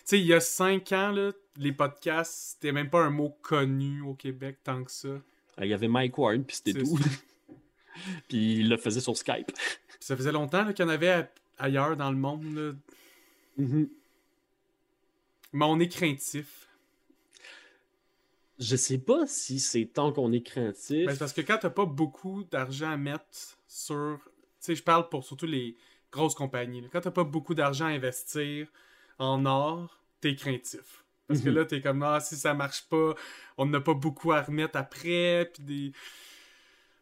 Speaker 1: sais, il y a cinq ans, là, les podcasts, c'était même pas un mot connu au Québec tant que ça.
Speaker 2: Ah, il y avait Mike Ward, puis c'était tout. [laughs] puis il le faisait sur Skype.
Speaker 1: ça faisait longtemps qu'il y en avait ailleurs dans le monde.
Speaker 2: Mm-hmm.
Speaker 1: Mais on est craintif.
Speaker 2: Je sais pas si c'est tant qu'on est craintif.
Speaker 1: Ben, parce que quand t'as pas beaucoup d'argent à mettre sur. Tu sais, je parle pour surtout les grosses compagnies. Quand t'as pas beaucoup d'argent à investir en or, t'es craintif. Parce que mhm. là, t'es comme, ah, si ça marche pas, on n'a pas beaucoup à remettre après, puis des...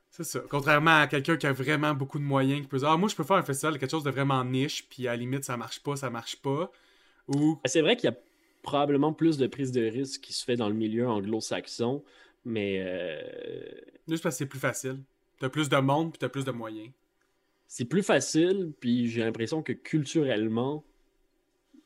Speaker 1: C'est ça. Contrairement à quelqu'un qui a vraiment beaucoup de moyens, qui peut dire, ah, moi, je peux faire un festival, quelque chose de vraiment niche, puis à la limite, ça marche pas, ça marche pas. Ou...
Speaker 2: C'est vrai qu'il y a probablement plus de prise de risque qui se fait dans le milieu anglo-saxon, mais... Euh...
Speaker 1: Juste parce que c'est plus facile. T'as plus de monde, puis t'as plus de moyens.
Speaker 2: C'est plus facile, puis j'ai l'impression que culturellement,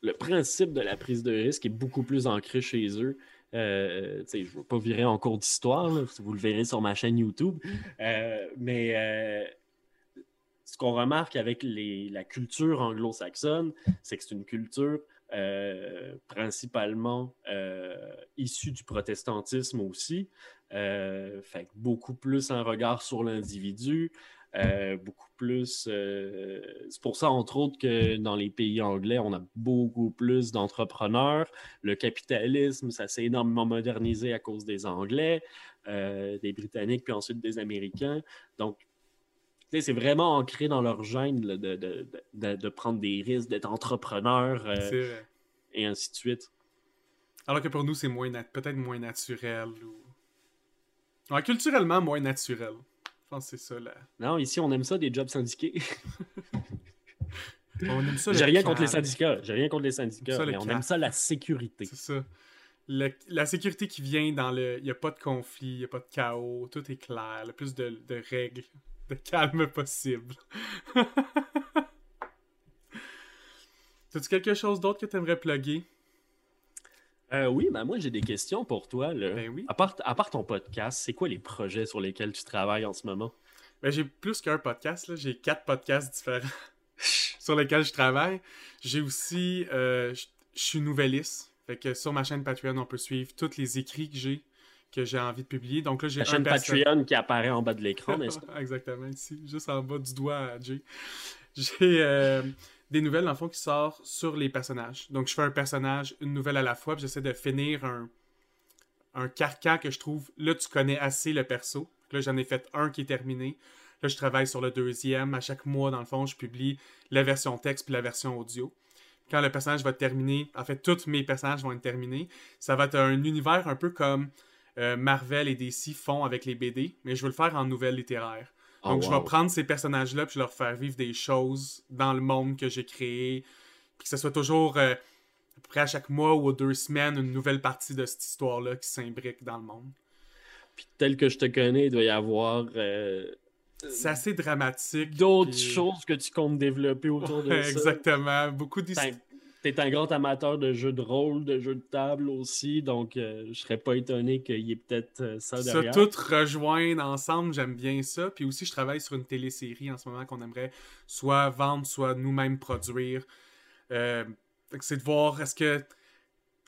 Speaker 2: le principe de la prise de risque est beaucoup plus ancré chez eux. Euh, je ne veux pas virer en cours d'histoire, vous le verrez sur ma chaîne YouTube. [laughs] Euh, mais euh, ce qu'on remarque avec la culture anglo-saxonne, c'est que c'est une culture principalement issue du protestantisme aussi. fait beaucoup plus un regard sur l'individu, euh, beaucoup plus. Euh, c'est pour ça, entre autres, que dans les pays anglais, on a beaucoup plus d'entrepreneurs. Le capitalisme, ça s'est énormément modernisé à cause des Anglais, euh, des Britanniques, puis ensuite des Américains. Donc, c'est vraiment ancré dans leur gène de, de, de, de, prendre des risques, d'être entrepreneur et ainsi de suite.
Speaker 1: Alors que pour nous, c'est moins peut-être moins naturel. Ou... culturellement, moins naturel. Je pense que c'est ça, là.
Speaker 2: Non, ici, on aime ça, des jobs syndiqués. [laughs]
Speaker 1: on aime ça.
Speaker 2: J'ai rien contre les syndicats. J'ai rien contre les syndicats, mais on aime ça, la sécurité.
Speaker 1: C'est ça. la sécurité qui vient dans le. Il n'y a pas de conflit, il n'y a pas de chaos, tout est clair, le plus de, de règles, de calme possible. [laughs] As-tu quelque chose d'autre que tu aimerais plugger?
Speaker 2: Euh, oui, ben moi j'ai des questions pour toi. Là.
Speaker 1: Ben oui.
Speaker 2: À part, à part ton podcast, c'est quoi les projets sur lesquels tu travailles en ce moment?
Speaker 1: Ben j'ai plus qu'un podcast, j'ai quatre podcasts différents [laughs] sur lesquels je travaille. J'ai aussi, euh, je suis nouvelliste, fait que sur ma chaîne Patreon, on peut suivre tous les écrits que j'ai, que j'ai envie de publier. Donc là, j'ai
Speaker 2: La chaîne Patreon qui apparaît en bas de l'écran, n'est-ce [laughs]
Speaker 1: pas? Exactement, ici, juste en bas du doigt à Jay. J'ai... Euh, des nouvelles, dans le fond, qui sortent sur les personnages. Donc, je fais un personnage, une nouvelle à la fois, puis j'essaie de finir un, un carcan que je trouve. Là, tu connais assez le perso. Là, j'en ai fait un qui est terminé. Là, je travaille sur le deuxième. À chaque mois, dans le fond, je publie la version texte puis la version audio. Quand le personnage va terminer, en fait, tous mes personnages vont être terminés. Ça va être un univers un peu comme euh, Marvel et DC font avec les BD, mais je veux le faire en nouvelle littéraire. Oh, Donc, je vais prendre ces personnages-là puis je leur faire vivre des choses dans le monde que j'ai créé. Puis que ce soit toujours, euh, à peu près à chaque mois ou deux semaines, une nouvelle partie de cette histoire-là qui s'imbrique dans le monde.
Speaker 2: Puis tel que je te connais, il doit y avoir. Euh,
Speaker 1: c'est assez dramatique.
Speaker 2: D'autres choses que tu comptes développer autour de [laughs]
Speaker 1: ça. Exactement. Beaucoup d'histoires
Speaker 2: T'es un grand amateur de jeux de rôle, de jeux de table aussi, donc euh, je serais pas étonné qu'il y ait peut-être euh, ça derrière.
Speaker 1: Ça tout rejoindre ensemble, j'aime bien ça. Puis aussi, je travaille sur une télésérie en ce moment qu'on aimerait soit vendre, soit nous-mêmes produire. Euh, c'est de voir est-ce que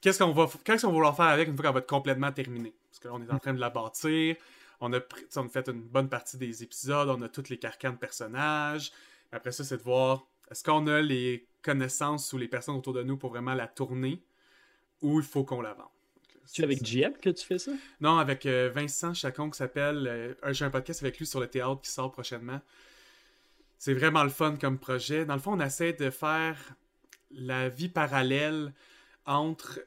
Speaker 1: qu'est-ce qu'on va, qu'est-ce qu'on va vouloir faire avec une fois qu'elle va être complètement terminée? Parce que là, on est en train de la bâtir. On a, on a fait une bonne partie des épisodes. On a toutes les carcans de personnages. Après ça, c'est de voir est-ce qu'on a les connaissances ou les personnes autour de nous pour vraiment la tourner ou il faut qu'on la vende?
Speaker 2: C'est avec JM que tu fais ça?
Speaker 1: Non, avec euh, Vincent Chacon qui s'appelle. Euh, j'ai un podcast avec lui sur le théâtre qui sort prochainement. C'est vraiment le fun comme projet. Dans le fond, on essaie de faire la vie parallèle entre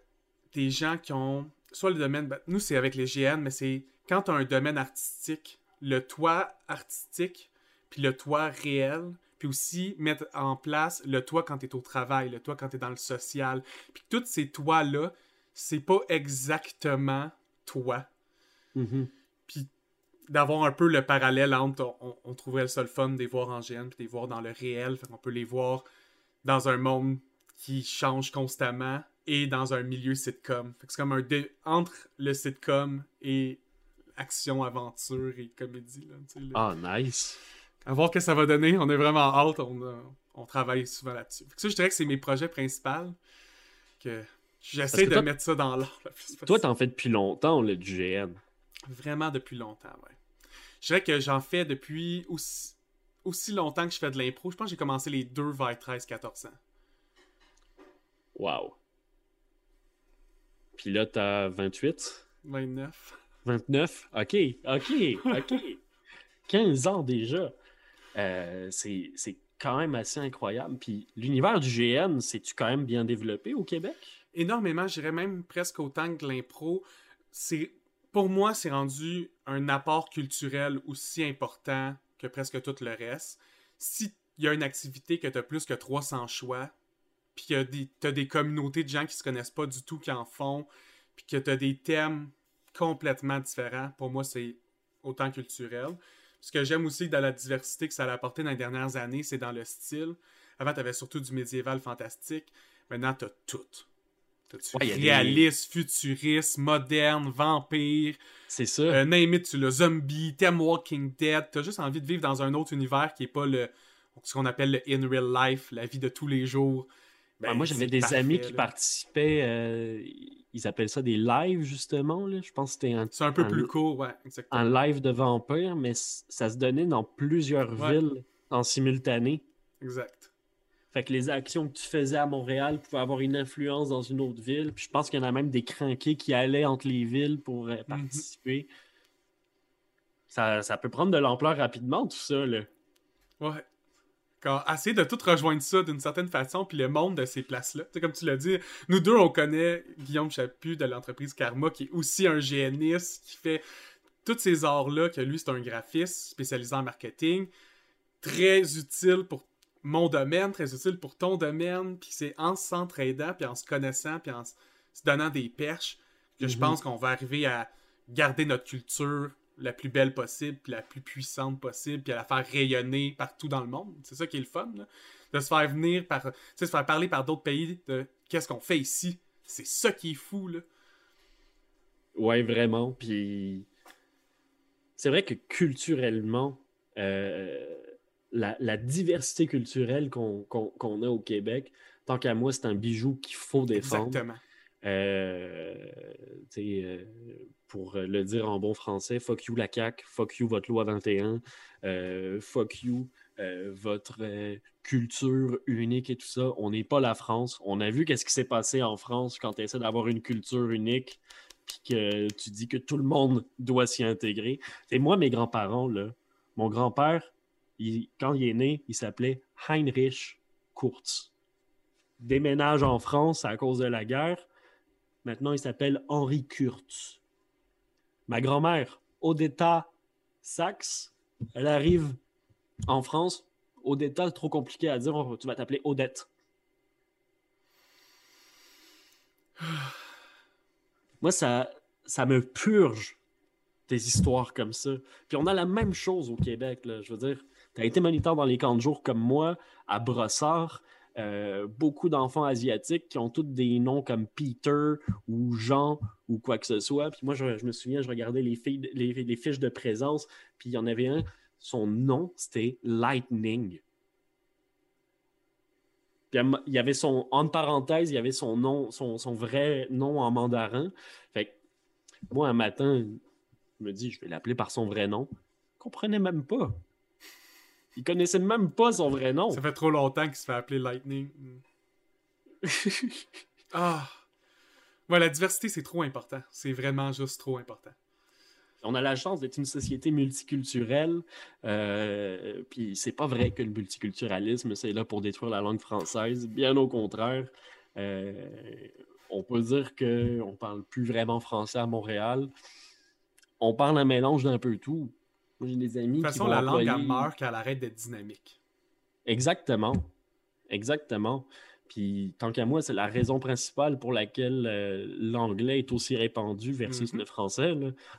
Speaker 1: des gens qui ont soit le domaine. Ben, nous, c'est avec les GN, mais c'est quand tu as un domaine artistique, le toit artistique, puis le toit réel, puis aussi mettre en place le toit quand tu es au travail, le toit quand tu es dans le social. Puis tous ces toits-là, c'est pas exactement toi.
Speaker 2: Mm-hmm.
Speaker 1: Puis d'avoir un peu le parallèle entre, on, trouverait le seul fun de les voir en GN, puis de les voir dans le réel, fait qu'on peut les voir dans un monde qui change constamment et dans un milieu sitcom. Fait que c'est comme un entre le sitcom et action, aventure et comédie.
Speaker 2: Ah, nice!
Speaker 1: À voir ce que ça va donner. On est vraiment hâte. On, travaille souvent là-dessus. Ça, je dirais que c'est mes projets principaux. Que j'essaie de mettre ça dans l'ordre.
Speaker 2: Toi, t'en fais depuis longtemps, le GN.
Speaker 1: Vraiment depuis longtemps, ouais. Je dirais que j'en fais depuis aussi, aussi longtemps que je fais de l'impro. Je pense que j'ai commencé les deux vers 13-14 ans.
Speaker 2: Wow. Puis là, t'as 28?
Speaker 1: 29.
Speaker 2: 29? OK, OK, OK. [laughs] 15 ans déjà. Euh, c'est quand même assez incroyable. Puis l'univers du GN, c'est-tu quand même bien développé au Québec?
Speaker 1: Énormément, je dirais même presque autant que l'impro. Pour moi, c'est rendu un apport culturel aussi important que presque tout le reste. Si y a une activité que tu as plus que 300 choix, puis que tu as des communautés de gens qui se connaissent pas du tout qui en font, puis que tu as des thèmes complètement différents, pour moi, c'est autant culturel. Ce que j'aime aussi dans la diversité que ça a apporté dans les dernières années, c'est dans le style. Avant, tu avais surtout du médiéval fantastique. Maintenant, tu as tout. Tu as réaliste, futuriste, moderne, vampire.
Speaker 2: C'est ça.
Speaker 1: Euh, name it, tu le zombie, thème Walking Dead. Tu as juste envie de vivre dans un autre univers qui n'est pas le ce qu'on appelle le in real life, la vie de tous les jours.
Speaker 2: Ben, moi, j'avais des amis qui participaient. Euh, ils appellent ça des lives, justement. Là. Je pense que c'était un.
Speaker 1: C'est un peu plus court, ouais, exactement.
Speaker 2: Un live de vampire, mais ça se donnait dans plusieurs villes en simultané.
Speaker 1: Exact.
Speaker 2: Fait que les actions que tu faisais à Montréal pouvaient avoir une influence dans une autre ville. Puis je pense qu'il y en a même des cranqués qui allaient entre les villes pour euh, mhm. participer. ça, ça peut prendre de l'ampleur rapidement, tout ça. Là.
Speaker 1: Ouais essayer de tout rejoindre ça d'une certaine façon, puis le monde de ces places-là. Comme tu l'as dit, nous deux, on connaît Guillaume Chaput de l'entreprise Karma, qui est aussi un géniste, qui fait tous ces arts-là, que lui, c'est un graphiste spécialisé en marketing, très utile pour mon domaine, très utile pour ton domaine, puis c'est en s'entraidant, puis en se connaissant, puis en se donnant des perches, que je mhm. pense qu'on va arriver à garder notre culture la plus belle possible, puis la plus puissante possible, puis à la faire rayonner partout dans le monde. C'est ça qui est le fun, de se faire venir par, se faire parler par d'autres pays de qu'est-ce qu'on fait ici. C'est ça qui est fou, là.
Speaker 2: Ouais, vraiment. Puis c'est vrai que culturellement, euh, la, diversité culturelle qu'on a au Québec, tant qu'à moi, c'est un bijou qu'il faut défendre.
Speaker 1: Exactement.
Speaker 2: Euh, euh, pour le dire en bon français, fuck you la CAQ, fuck you votre loi 21, euh, fuck you votre culture unique et tout ça. On n'est pas la France. On a vu qu'est-ce qui s'est passé en France quand tu essaies d'avoir une culture unique puis que tu dis que tout le monde doit s'y intégrer. Et moi, mes grands-parents, là, mon grand-père, quand il est né, il s'appelait Heinrich Kurz. Déménage en France à cause de la guerre. Maintenant, il s'appelle Henri Kurtz. Ma grand-mère, Odetta Saxe, elle arrive en France. Odetta, trop compliqué à dire, tu vas t'appeler Odette. Moi, ça, ça me purge des histoires comme ça. Puis on a la même chose au Québec. Je veux dire, tu as été moniteur dans les camps de jour comme moi, à Brossard. Euh, beaucoup d'enfants asiatiques qui ont tous des noms comme Peter ou Jean ou quoi que ce soit. Puis moi, je, me souviens, je regardais les, fiches de présence, puis il y en avait un, son nom, c'était Lightning. Puis il y avait son, entre parenthèses, il y avait son nom, son, vrai nom en mandarin. Fait que moi, un matin, je me dis, je vais l'appeler par son vrai nom. Il comprenait même pas. Il connaissait même pas son vrai nom.
Speaker 1: Ça fait trop longtemps qu'il se fait appeler Lightning. [laughs] ah! Ouais, la diversité, c'est trop important. C'est vraiment juste trop important.
Speaker 2: On a la chance d'être une société multiculturelle. Euh, puis c'est pas vrai que le multiculturalisme, c'est là pour détruire la langue française. Bien au contraire. Euh, on peut dire qu'on parle plus vraiment français à Montréal. On parle un mélange d'un peu tout. J'ai des amis.
Speaker 1: De toute façon, la langue, elle meurt quand elle arrête d'être dynamique.
Speaker 2: Exactement. Exactement. Puis, tant qu'à moi, c'est la raison principale pour laquelle euh, l'anglais est aussi répandu versus mhm. le français.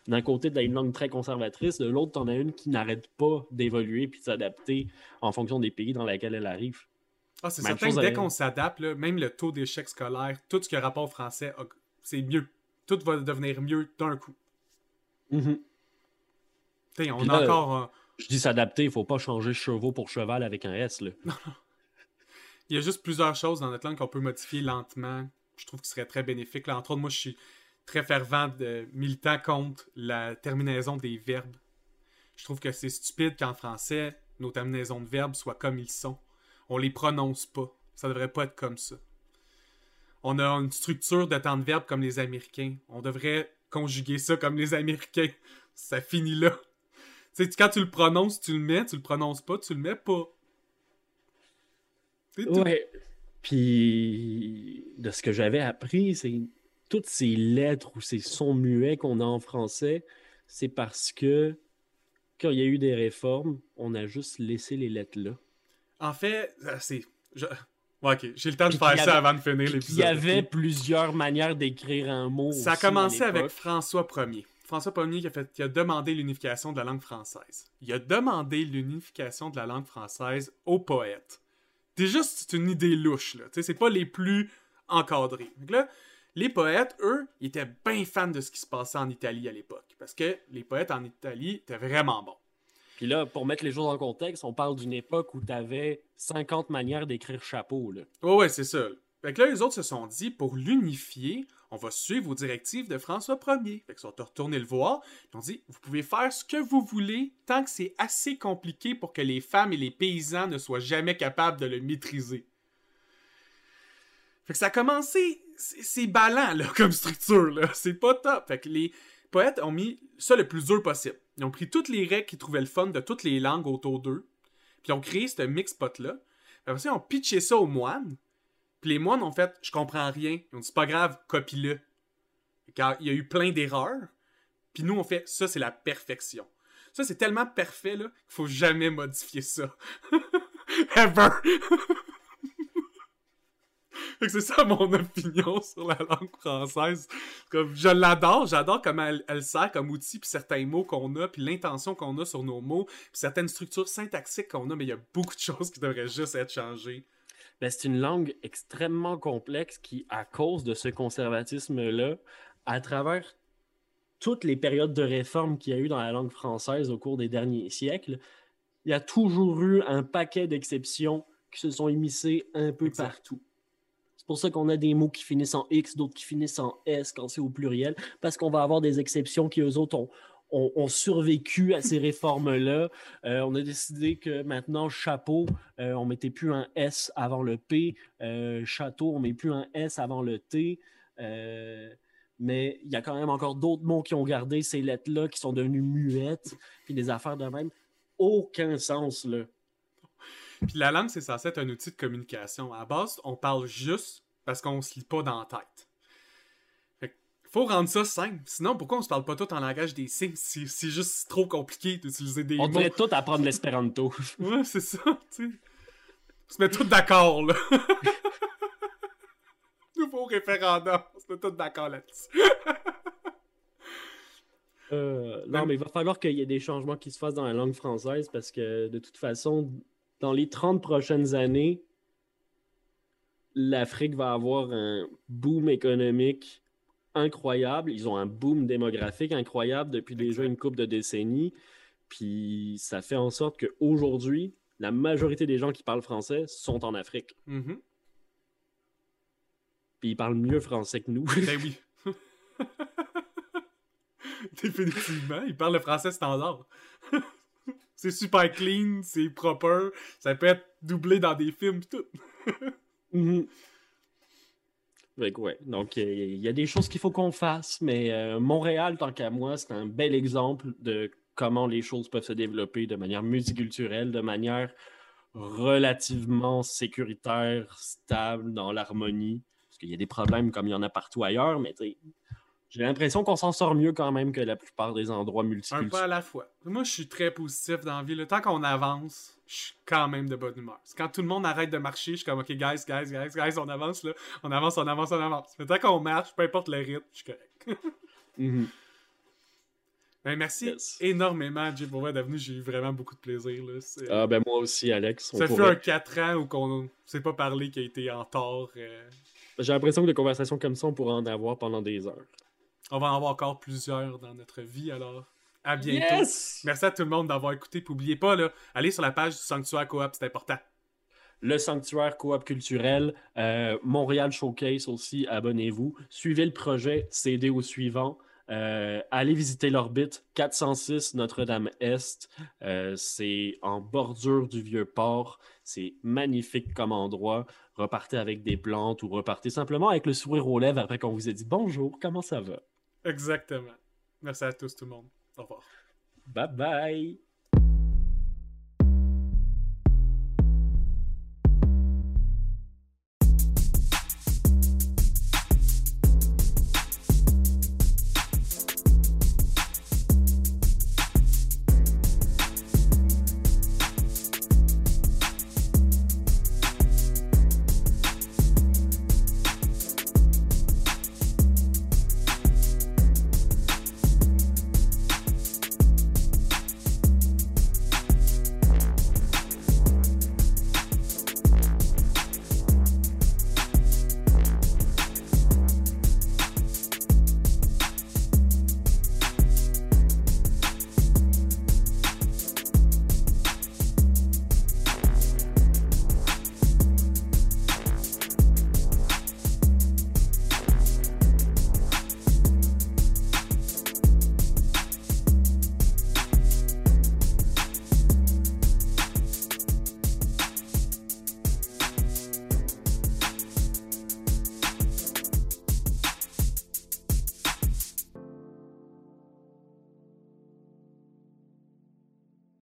Speaker 2: D'un côté, tu as une langue très conservatrice, de l'autre, tu en as une qui n'arrête pas d'évoluer puis de s'adapter en fonction des pays dans lesquels elle arrive.
Speaker 1: Ah, c'est certain que dès qu'on s'adapte, même le taux d'échec scolaire, tout ce qui a rapport au français, c'est mieux. Tout va devenir mieux d'un coup. On a encore.
Speaker 2: Je dis s'adapter, il faut pas changer chevaux pour cheval avec un S. Là. [laughs]
Speaker 1: Il y a juste plusieurs choses dans notre langue qu'on peut modifier lentement. Je trouve que ce serait très bénéfique. Là, entre autres, moi, je suis très fervent de militant contre la terminaison des verbes. Je trouve que c'est stupide qu'en français, nos terminaisons de verbes soient comme ils sont. On les prononce pas. Ça devrait pas être comme ça. On a une structure de temps de verbe comme les Américains. On devrait conjuguer ça comme les Américains. Ça finit là. Sais, quand tu le prononces, tu le mets. Tu le prononces pas, tu le mets pas.
Speaker 2: Ouais. Puis, de ce que j'avais appris, c'est toutes ces lettres ou ces sons muets qu'on a en français, c'est parce que quand il y a eu des réformes, on a juste laissé les lettres là.
Speaker 1: En fait, euh, c'est. ok, j'ai le temps de faire ça avant de finir l'épisode.
Speaker 2: Il y avait plusieurs manières d'écrire un mot.
Speaker 1: Ça a commencé avec François Ier. François Ier qui a, fait, qui a demandé l'unification de la langue française. Il a demandé l'unification de la langue française aux poètes. Déjà, c'est une idée louche, là. C'est pas les plus encadrés. Donc là, les poètes, eux, ils étaient bien fans de ce qui se passait en Italie à l'époque. Parce que les poètes en Italie étaient vraiment bons.
Speaker 2: Puis là, pour mettre les choses en contexte, on parle d'une époque où tu avais 50 manières d'écrire chapeau. Là.
Speaker 1: Ouais, ouais, c'est ça. Fait que là, les autres se sont dit, pour l'unifier, on va suivre vos directives de François Ier. Fait qu'ils sont retournés le voir. Ils ont dit, vous pouvez faire ce que vous voulez tant que c'est assez compliqué pour que les femmes et les paysans ne soient jamais capables de le maîtriser. Fait que ça a commencé, c'est ballant, là, [laughs] comme structure, là. C'est pas top. Fait que les poètes ont mis ça le plus dur possible. Ils ont pris toutes les règles qu'ils trouvaient le fun de toutes les langues autour d'eux. Puis ils ont créé ce mix-pot-là. Après ça, ils ont pitché ça aux moines. Puis les moines ont fait Je comprends rien. Ils ont dit C'est pas grave, copie-le. Car il y a eu plein d'erreurs. Puis nous, on fait Ça, c'est la perfection. Ça, c'est tellement parfait là, qu'il faut jamais modifier ça. [laughs] Ever! [laughs] c'est ça mon opinion sur la langue française. Comme, je l'adore, j'adore comment elle, sert comme outil, puis certains mots qu'on a, puis l'intention qu'on a sur nos mots, puis certaines structures syntaxiques qu'on a, mais il y a beaucoup de choses qui devraient juste être changées.
Speaker 2: Ben, c'est une langue extrêmement complexe qui, à cause de ce conservatisme-là, à travers toutes les périodes de réforme qu'il y a eu dans la langue française au cours des derniers siècles, il y a toujours eu un paquet d'exceptions qui se sont émissées un peu partout. C'est pour ça qu'on a des mots qui finissent en X, d'autres qui finissent en S quand c'est au pluriel, parce qu'on va avoir des exceptions qui, eux autres, ont, ont, survécu à ces réformes-là. Euh, on a décidé que maintenant, chapeau, euh, on mettait plus un S avant le P. Euh, château, on met plus un S avant le T. mais il y a quand même encore d'autres mots qui ont gardé ces lettres-là, qui sont devenues muettes, puis des affaires de même. Aucun sens, là.
Speaker 1: Puis la langue, c'est censé être un outil de communication. À base, on parle juste parce qu'on se lit pas dans la tête faut rendre ça simple. Sinon, pourquoi on se parle pas tout en langage des signes? Si c'est juste trop compliqué d'utiliser des
Speaker 2: on mots? On devrait tout apprendre [laughs] l'espéranto.
Speaker 1: ouais, c'est ça, tu sais. On se met tous d'accord, là. [laughs] Nouveau référendum. On se met tous d'accord là-dessus.
Speaker 2: Euh, non, mais il va falloir qu'il y ait des changements qui se fassent dans la langue française parce que de toute façon, dans les 30 prochaines années, l'Afrique va avoir un boom économique incroyable. Ils ont un boom démographique incroyable depuis déjà une couple de décennies. Puis ça fait en sorte qu'aujourd'hui, la majorité des gens qui parlent français sont en Afrique.
Speaker 1: Mm-hmm.
Speaker 2: Puis ils parlent mieux français que nous.
Speaker 1: ben oui. [laughs] Définitivement, ils parlent le français standard. [laughs] c'est super clean, c'est proper, ça peut être doublé dans des films tout. [laughs]
Speaker 2: Mhm. ouais. Donc, il y a des choses qu'il faut qu'on fasse, mais euh, Montréal, tant qu'à moi, c'est un bel exemple de comment les choses peuvent se développer de manière multiculturelle, de manière relativement sécuritaire, stable, dans l'harmonie. Parce qu'il y a des problèmes comme il y en a partout ailleurs, mais j'ai l'impression qu'on s'en sort mieux quand même que la plupart des endroits multiculturels.
Speaker 1: Un peu à la fois. Moi, je suis très positif dans la vie. Le temps qu'on avance, je suis quand même de bonne humeur. Quand tout le monde arrête de marcher, je suis comme, OK, guys, guys, guys, guys, on avance, là. On avance, on avance, on avance. Mais tant qu'on marche, peu importe le rythme, je suis correct. [laughs]
Speaker 2: Mhm.
Speaker 1: Ben, merci énormément, Jay, pour d'être venu. J'ai eu vraiment beaucoup de plaisir. Là.
Speaker 2: Ah, ben moi aussi, Alex.
Speaker 1: ça fait un 4 ans où on ne s'est pas parlé qui a été en tort. Euh.
Speaker 2: J'ai l'impression que des conversations comme ça, on pourra en avoir pendant des heures.
Speaker 1: On va en avoir encore plusieurs dans notre vie, alors à bientôt. Merci à tout le monde d'avoir écouté. N'oubliez pas, là, allez sur la page du Sanctuaire Coop, c'est important.
Speaker 2: Le Sanctuaire Coop culturel, euh, Montréal Showcase aussi, abonnez-vous. Suivez le projet, CD au suivant. Euh, allez visiter l'orbite 406 Notre-Dame-Est. Euh, c'est en bordure du vieux port. C'est magnifique comme endroit. Repartez avec des plantes ou repartez simplement avec le sourire aux lèvres après qu'on vous ait dit bonjour, comment ça va?
Speaker 1: Exactement. Merci à tous tout le monde. Au revoir.
Speaker 2: Bye bye.